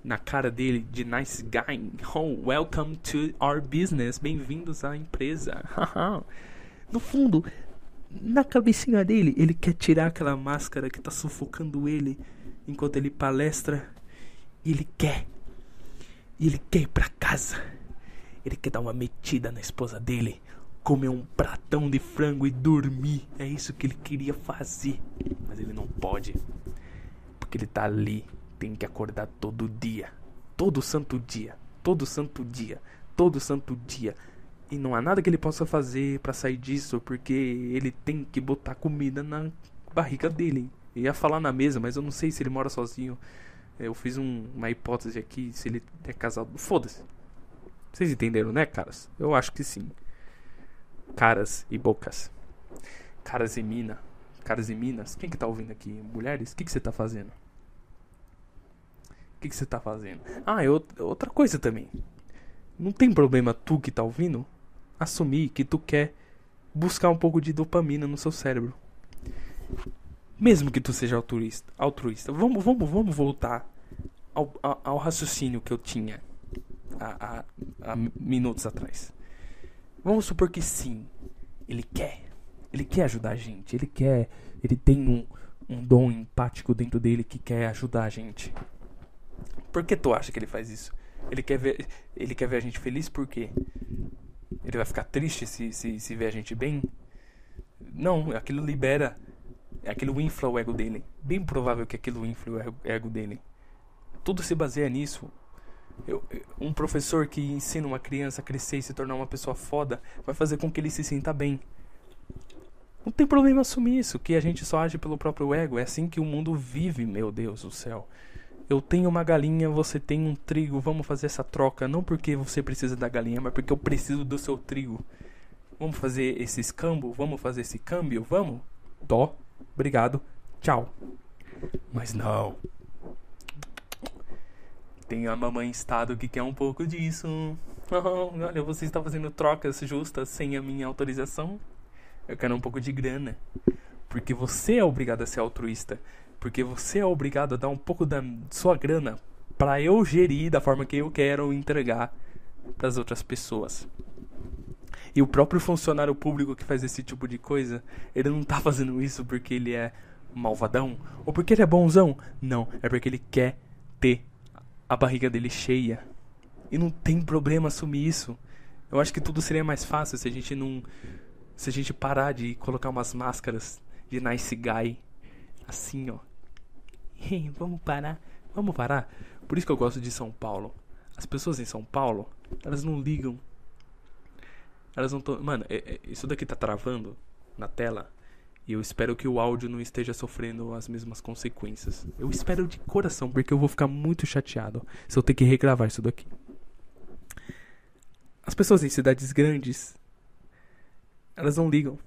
na cara dele de nice guy. Oh, welcome to our business. Bem-vindos à empresa. no fundo, na cabecinha dele, ele quer tirar aquela máscara que tá sufocando ele enquanto ele palestra. E ele quer. Ele quer ir pra casa. Ele quer dar uma metida na esposa dele, comer um pratão de frango e dormir. É isso que ele queria fazer. Mas ele não pode. Porque ele tá ali tem que acordar todo dia. Todo santo dia. Todo santo dia. Todo santo dia. E não há nada que ele possa fazer para sair disso, porque ele tem que botar comida na barriga dele. Eu ia falar na mesa, mas eu não sei se ele mora sozinho. Eu fiz um, uma hipótese aqui se ele é casado. Foda-se. Vocês entenderam, né, caras? Eu acho que sim. Caras e bocas. Caras e mina. Caras e minas. Quem que tá ouvindo aqui? Mulheres? O que, que você tá fazendo? O que, que você tá fazendo? Ah, é outra coisa também. Não tem problema tu que tá ouvindo assumir que tu quer buscar um pouco de dopamina no seu cérebro. Mesmo que tu seja altruísta. altruísta. Vamos, vamos, vamos voltar ao, ao, ao raciocínio que eu tinha há, há, há minutos atrás. Vamos supor que sim, ele quer. Ele quer ajudar a gente. Ele quer. Ele tem um, um dom empático dentro dele que quer ajudar a gente. Por que tu acha que ele faz isso? Ele quer ver, ele quer ver a gente feliz por quê? Ele vai ficar triste se, se, se ver a gente bem? Não, aquilo libera. Aquilo infla o ego dele. Bem provável que aquilo infla o ego dele. Tudo se baseia nisso. Eu, um professor que ensina uma criança a crescer e se tornar uma pessoa foda vai fazer com que ele se sinta bem. Não tem problema assumir isso, que a gente só age pelo próprio ego. É assim que o mundo vive, meu Deus do céu. Eu tenho uma galinha, você tem um trigo, vamos fazer essa troca. Não porque você precisa da galinha, mas porque eu preciso do seu trigo. Vamos fazer esse escambo? Vamos fazer esse câmbio? Vamos? Dó, obrigado, tchau. Mas não. Tem a mamãe estado que quer um pouco disso. Oh, olha, você está fazendo trocas justas sem a minha autorização? Eu quero um pouco de grana. Porque você é obrigado a ser altruísta. Porque você é obrigado a dar um pouco da sua grana para eu gerir da forma que eu quero entregar para as outras pessoas. E o próprio funcionário público que faz esse tipo de coisa, ele não tá fazendo isso porque ele é malvadão ou porque ele é bonzão. Não, é porque ele quer ter a barriga dele cheia. E não tem problema assumir isso. Eu acho que tudo seria mais fácil se a gente não se a gente parar de colocar umas máscaras de nice guy Assim, ó. Vamos parar. Vamos parar. Por isso que eu gosto de São Paulo. As pessoas em São Paulo, elas não ligam. Elas não estão. Mano, é, é, isso daqui tá travando na tela. E eu espero que o áudio não esteja sofrendo as mesmas consequências. Eu espero de coração, porque eu vou ficar muito chateado se eu ter que regravar isso daqui. As pessoas em cidades grandes, elas não ligam.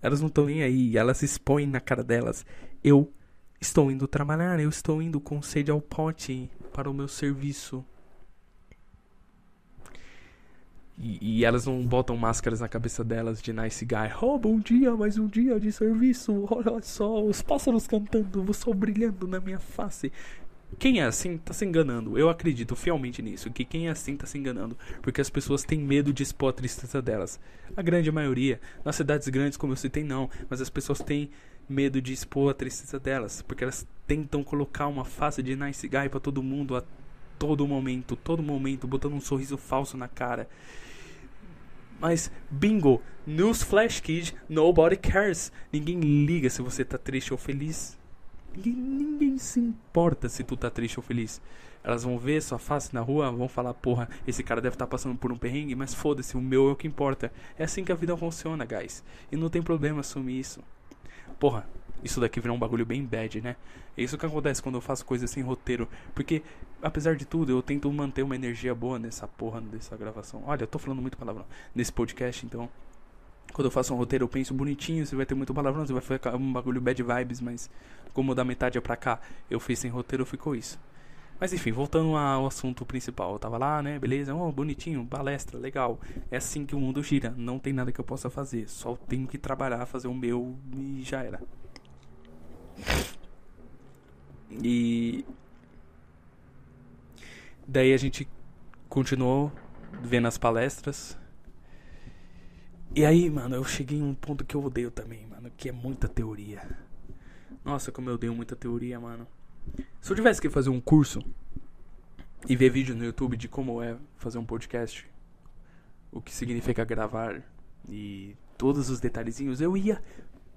Elas não estão nem aí, elas se expõem na cara delas. Eu estou indo trabalhar, eu estou indo com sede ao pote para o meu serviço. E, e, elas não botam máscaras na cabeça delas de nice guy. Oh, bom dia, mais um dia de serviço. Olha só, os pássaros cantando, o sol brilhando na minha face. Quem é assim tá se enganando. Eu acredito fielmente nisso. Que quem é assim tá se enganando. Porque as pessoas têm medo de expor a tristeza delas. A grande maioria. Nas cidades grandes, como eu citei, não. Mas as pessoas têm medo de expor a tristeza delas. Porque elas tentam colocar uma face de nice guy pra todo mundo a todo momento. Todo momento. Botando um sorriso falso na cara. Mas, bingo, News Flash Kid, nobody cares. Ninguém liga se você tá triste ou feliz. Ninguém, ninguém se importa se tu tá triste ou feliz. Elas vão ver sua face na rua, vão falar, porra, esse cara deve estar tá passando por um perrengue, mas foda-se, o meu é o que importa. É assim que a vida funciona, guys. E não tem problema assumir isso. Porra, isso daqui virou um bagulho bem bad, né? É isso que acontece quando eu faço coisas sem roteiro. Porque, apesar de tudo, eu tento manter uma energia boa nessa porra dessa gravação. Olha, eu tô falando muito palavrão nesse podcast, então. Quando eu faço um roteiro, eu penso bonitinho, você vai ter muito palavrão, você vai ficar um bagulho bad vibes, mas como da metade pra cá eu fiz sem roteiro, ficou isso. Mas enfim, voltando ao assunto principal. Eu tava lá, né? Beleza, oh, bonitinho, palestra, legal. É assim que o mundo gira. Não tem nada que eu possa fazer. Só tenho que trabalhar, fazer o meu e já era. E daí a gente continuou vendo as palestras. E aí, mano, eu cheguei em um ponto que eu odeio também, mano, que é muita teoria. Nossa, como eu odeio muita teoria, mano. Se eu tivesse que fazer um curso e ver vídeo no YouTube de como é fazer um podcast, o que significa gravar e todos os detalhezinhos, eu ia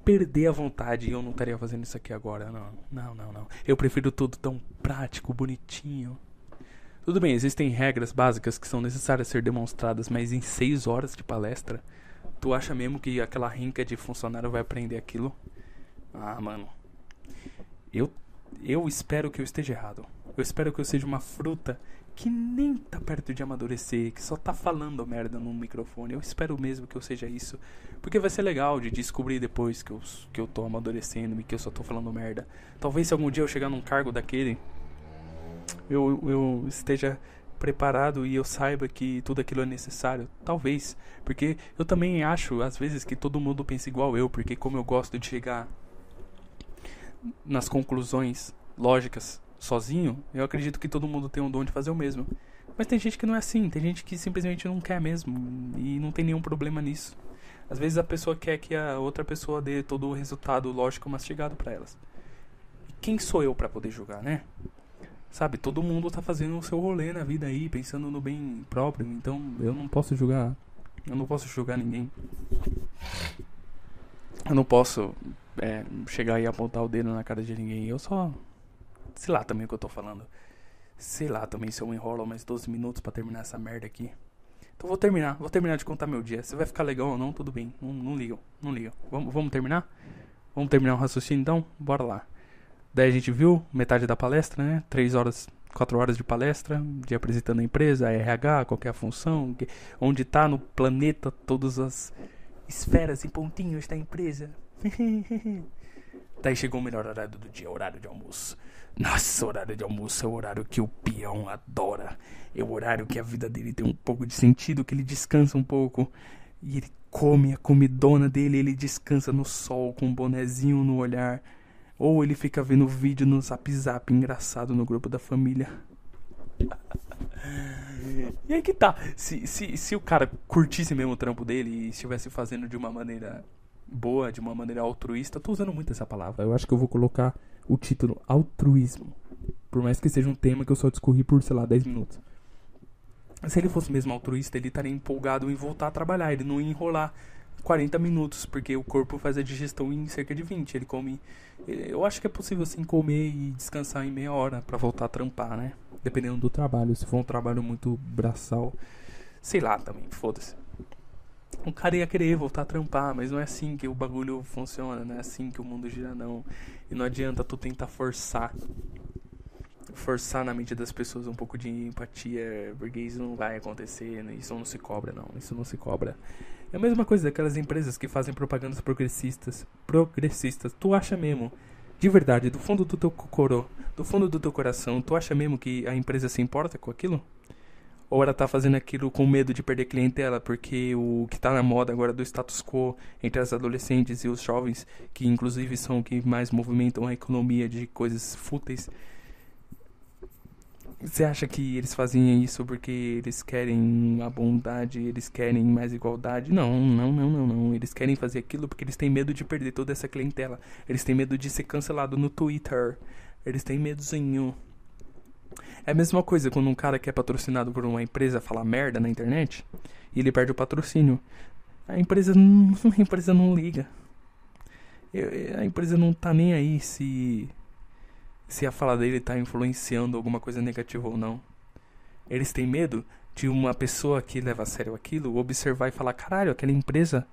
perder a vontade e eu não estaria fazendo isso aqui agora. Não, não, não, não. Eu prefiro tudo tão prático, bonitinho. Tudo bem, existem regras básicas que são necessárias ser demonstradas, mas em seis horas de palestra, tu acha mesmo que aquela rinca de funcionário vai aprender aquilo? Ah, mano. Eu, eu espero que eu esteja errado. Eu espero que eu seja uma fruta que nem tá perto de amadurecer, que só tá falando merda no microfone. Eu espero mesmo que eu seja isso, porque vai ser legal de descobrir depois que eu, que eu tô amadurecendo e que eu só tô falando merda. Talvez se algum dia eu chegar num cargo daquele, eu, eu esteja preparado e eu saiba que tudo aquilo é necessário. Talvez, porque eu também acho às vezes que todo mundo pensa igual eu, porque como eu gosto de chegar nas conclusões lógicas sozinho, eu acredito que todo mundo tem um dom de fazer o mesmo. Mas tem gente que não é assim, tem gente que simplesmente não quer mesmo e não tem nenhum problema nisso. Às vezes a pessoa quer que a outra pessoa dê todo o resultado lógico mastigado para elas. E quem sou eu para poder julgar, né? Sabe, todo mundo tá fazendo o seu rolê na vida aí, pensando no bem próprio, então eu não posso julgar. Eu não posso julgar ninguém. Eu não posso é, chegar e apontar o dedo na cara de ninguém. Eu só Sei lá também o que eu tô falando. Sei lá também se eu enrolo mais 12 minutos para terminar essa merda aqui. Então vou terminar, vou terminar de contar meu dia. Se vai ficar legal ou não, tudo bem. Não, não ligam, não ligam. Vamos, vamos terminar? Vamos terminar o raciocínio então? Bora lá. Daí a gente viu metade da palestra, né? Três horas, quatro horas de palestra, de apresentando a empresa, a RH, qual é função, onde está no planeta todas as esferas e pontinhos da empresa. Daí chegou o melhor horário do dia, horário de almoço. Nossa, horário de almoço é o horário que o peão adora. É o horário que a vida dele tem um pouco de sentido, que ele descansa um pouco. E ele come a comidona dele, ele descansa no sol com um bonezinho no olhar. Ou ele fica vendo vídeo no zap zap engraçado no grupo da família. e aí que tá. Se, se, se o cara curtisse mesmo o trampo dele e estivesse fazendo de uma maneira boa, de uma maneira altruísta, tô usando muito essa palavra. Eu acho que eu vou colocar o título altruísmo. Por mais que seja um tema que eu só discorri por, sei lá, 10 minutos. Se ele fosse mesmo altruísta, ele estaria empolgado em voltar a trabalhar, ele não ia enrolar 40 minutos, porque o corpo faz a digestão em cerca de 20. Ele come. Eu acho que é possível assim comer e descansar em meia hora para voltar a trampar, né? Dependendo do trabalho. Se for um trabalho muito braçal, sei lá também, foda-se. O cara ia querer voltar a trampar, mas não é assim que o bagulho funciona, não é assim que o mundo gira, não. E não adianta tu tentar forçar forçar na mente das pessoas um pouco de empatia, porque isso não vai acontecer, né? isso não se cobra, não, isso não se cobra. É a mesma coisa daquelas empresas que fazem propagandas progressistas, progressistas. Tu acha mesmo, de verdade, do fundo do teu cocorô, do fundo do teu coração, tu acha mesmo que a empresa se importa com aquilo? Ou ela tá fazendo aquilo com medo de perder clientela, porque o que tá na moda agora do status quo entre as adolescentes e os jovens, que inclusive são que mais movimentam a economia de coisas fúteis, você acha que eles fazem isso porque eles querem a bondade, eles querem mais igualdade? Não, não, não, não, não. Eles querem fazer aquilo porque eles têm medo de perder toda essa clientela. Eles têm medo de ser cancelado no Twitter. Eles têm medozinho. É a mesma coisa quando um cara que é patrocinado por uma empresa fala merda na internet e ele perde o patrocínio. A empresa não, a empresa não liga. A empresa não tá nem aí se se a fala dele está influenciando alguma coisa negativa ou não. Eles têm medo de uma pessoa que leva a sério aquilo observar e falar: caralho, aquela empresa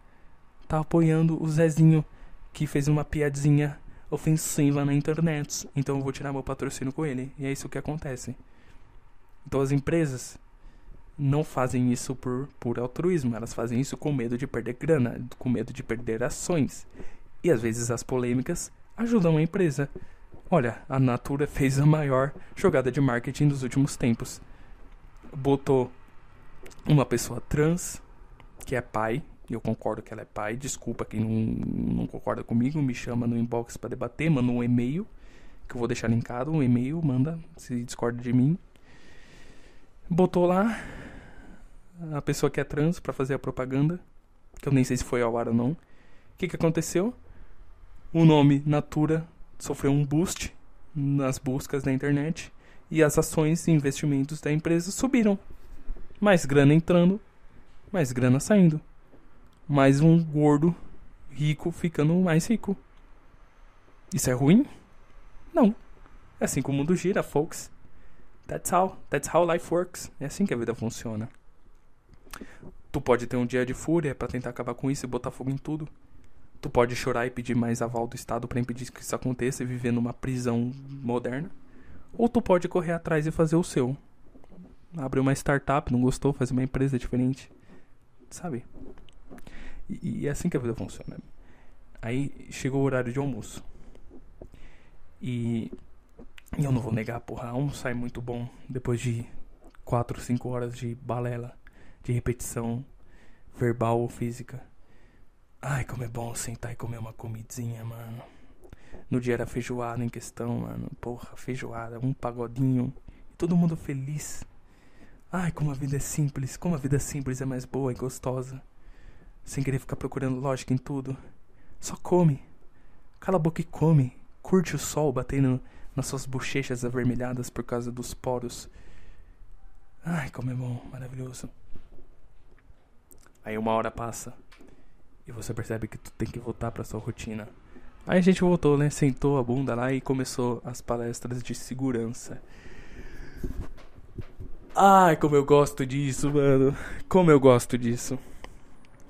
tá apoiando o Zezinho que fez uma piadinha ofensiva na internet. Então eu vou tirar meu patrocínio com ele. E é isso que acontece. Então as empresas não fazem isso por, por altruísmo, elas fazem isso com medo de perder grana, com medo de perder ações. E às vezes as polêmicas ajudam a empresa. Olha, a Natura fez a maior jogada de marketing dos últimos tempos. Botou uma pessoa trans, que é pai, eu concordo que ela é pai. Desculpa quem não, não concorda comigo, me chama no inbox para debater, manda um e-mail, que eu vou deixar linkado. Um e-mail, manda, se discorda de mim. Botou lá a pessoa que é trans para fazer a propaganda, que eu nem sei se foi ao ar ou não. O que, que aconteceu? O nome Natura sofreu um boost nas buscas da internet e as ações e investimentos da empresa subiram. Mais grana entrando, mais grana saindo. Mais um gordo rico ficando mais rico. Isso é ruim? Não. É assim que o mundo gira, folks. That's how, that's how life works. É assim que a vida funciona. Tu pode ter um dia de fúria para tentar acabar com isso e botar fogo em tudo. Tu pode chorar e pedir mais aval do Estado para impedir que isso aconteça e viver numa prisão moderna. Ou tu pode correr atrás e fazer o seu. Abrir uma startup, não gostou, fazer uma empresa diferente. Sabe? E, e é assim que a vida funciona. Aí chegou o horário de almoço. E, e eu não vou negar, porra, almoçar é muito bom depois de 4, 5 horas de balela, de repetição verbal ou física. Ai, como é bom sentar e comer uma comidinha, mano. No dia era feijoada em questão, mano. Porra, feijoada, um pagodinho. Todo mundo feliz. Ai, como a vida é simples. Como a vida simples é mais boa e gostosa. Sem querer ficar procurando lógica em tudo. Só come. Cala a boca e come. Curte o sol batendo nas suas bochechas avermelhadas por causa dos poros. Ai, como é bom, maravilhoso. Aí uma hora passa. E você percebe que tu tem que voltar para sua rotina. Aí a gente voltou, né? Sentou a bunda lá e começou as palestras de segurança. Ai, como eu gosto disso, mano. Como eu gosto disso.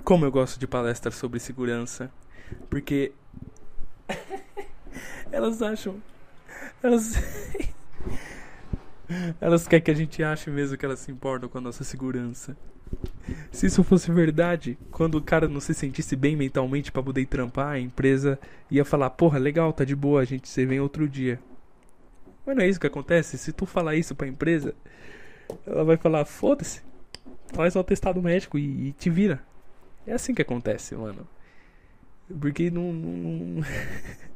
Como eu gosto de palestras sobre segurança. Porque elas acham elas elas querem que a gente ache mesmo que elas se importam com a nossa segurança. Se isso fosse verdade, quando o cara não se sentisse bem mentalmente para poder trampar, a empresa ia falar: Porra, legal, tá de boa, a gente se vê outro dia. Mas não é isso que acontece? Se tu falar isso pra empresa, ela vai falar: Foda-se, faz um atestado médico e, e, te vira. É assim que acontece, mano. Porque não. Não,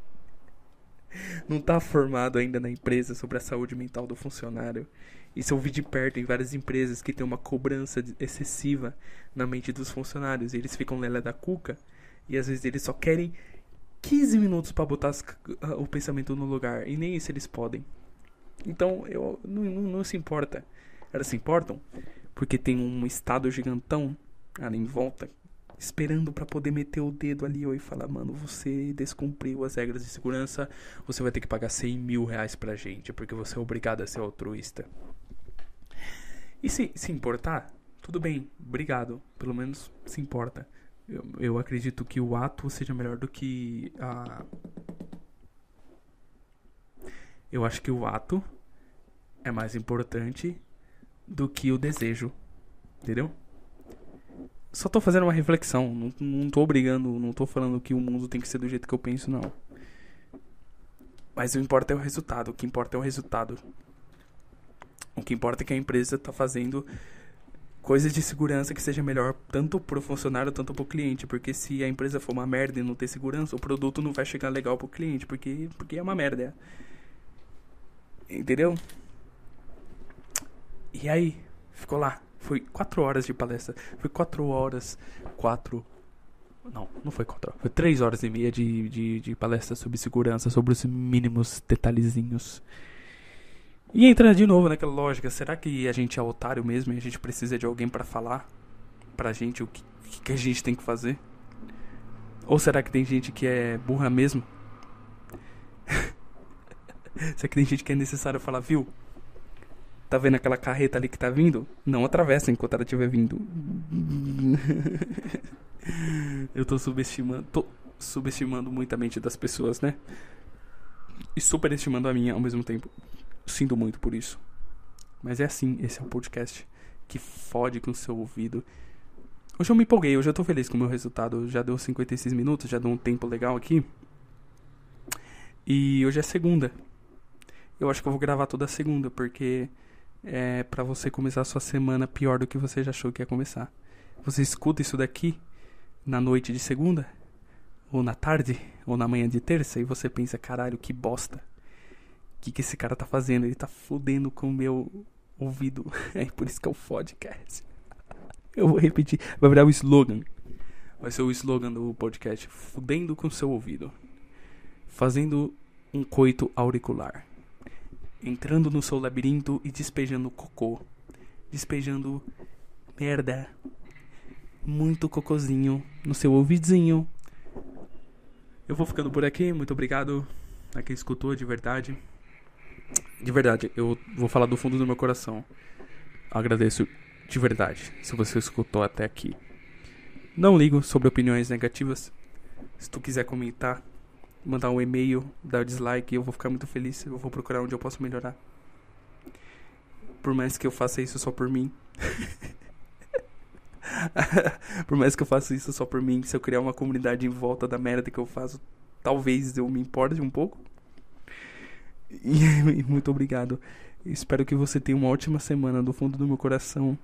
não tá formado ainda na empresa sobre a saúde mental do funcionário. Isso eu vi de perto em várias empresas que tem uma cobrança excessiva na mente dos funcionários. E eles ficam lela da cuca e às vezes eles só querem 15 minutos para botar as, o pensamento no lugar. E nem isso eles podem. Então, eu não, não, não se importa. Elas se importam porque tem um estado gigantão ali em volta esperando para poder meter o dedo ali e falar, mano, você descumpriu as regras de segurança, você vai ter que pagar 100 mil reais pra gente, porque você é obrigado a ser altruísta. E se se importar, tudo bem, obrigado, pelo menos se importa. Eu, eu acredito que o ato seja melhor do que a. Eu acho que o ato é mais importante do que o desejo. Entendeu? Só tô fazendo uma reflexão. Não, não tô obrigando, não tô falando que o mundo tem que ser do jeito que eu penso, não. Mas o importa é o resultado. O que importa é o resultado. O que importa é que a empresa tá fazendo coisas de segurança que seja melhor tanto pro funcionário tanto pro cliente, porque se a empresa for uma merda e não ter segurança, o produto não vai chegar legal pro cliente, porque porque é uma merda. Entendeu? E aí, ficou lá. Foi quatro horas de palestra. Foi quatro horas. Quatro. Não, não foi quatro horas. Foi três horas e meia de, de, de palestra sobre segurança, sobre os mínimos detalhezinhos. E entrando de novo naquela lógica, será que a gente é otário mesmo e a gente precisa de alguém para falar pra gente o que, que a gente tem que fazer? Ou será que tem gente que é burra mesmo? será que tem gente que é necessário falar, viu? Tá vendo aquela carreta ali que tá vindo? Não atravessa enquanto ela estiver vindo. Eu tô subestimando, tô subestimando muito a mente das pessoas, né? E superestimando a minha ao mesmo tempo. Sinto muito por isso. Mas é assim, esse é um podcast que fode com o seu ouvido. Hoje eu me empolguei, hoje eu tô feliz com o meu resultado. Já deu 56 minutos, já deu um tempo legal aqui. E hoje é segunda. Eu acho que eu vou gravar toda segunda, porque é para você começar a sua semana pior do que você já achou que ia começar. Você escuta isso daqui na noite de segunda, ou na tarde, ou na manhã de terça, e você pensa, caralho, que bosta. O que, que esse cara tá fazendo? Ele tá fudendo com o meu ouvido. É por isso que é o podcast. Eu vou repetir. Vai virar o slogan. Vai ser o slogan do podcast. Fudendo com seu ouvido. Fazendo um coito auricular. Entrando no seu labirinto e despejando cocô. Despejando merda. Muito cocôzinho no seu ouvidinho. Eu vou ficando por aqui. Muito obrigado a quem escutou de verdade. De verdade, eu vou falar do fundo do meu coração. Agradeço de verdade se você escutou até aqui. Não ligo sobre opiniões negativas. Se tu quiser comentar, mandar um e-mail, dar dislike, eu vou ficar muito feliz. Eu vou procurar onde eu posso melhorar. Por mais que eu faça isso só por mim. por mais que eu faça isso só por mim, se eu criar uma comunidade em volta da merda que eu faço, talvez eu me importe um pouco. E muito obrigado. Espero que você tenha uma ótima semana do fundo do meu coração.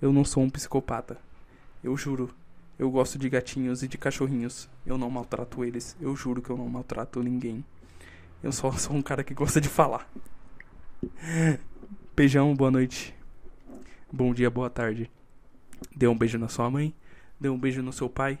Eu não sou um psicopata. Eu juro. Eu gosto de gatinhos e de cachorrinhos. Eu não maltrato eles. Eu juro que eu não maltrato ninguém. Eu só sou um cara que gosta de falar. Beijão, boa noite. Bom dia, boa tarde. Dê um beijo na sua mãe. Dê um beijo no seu pai.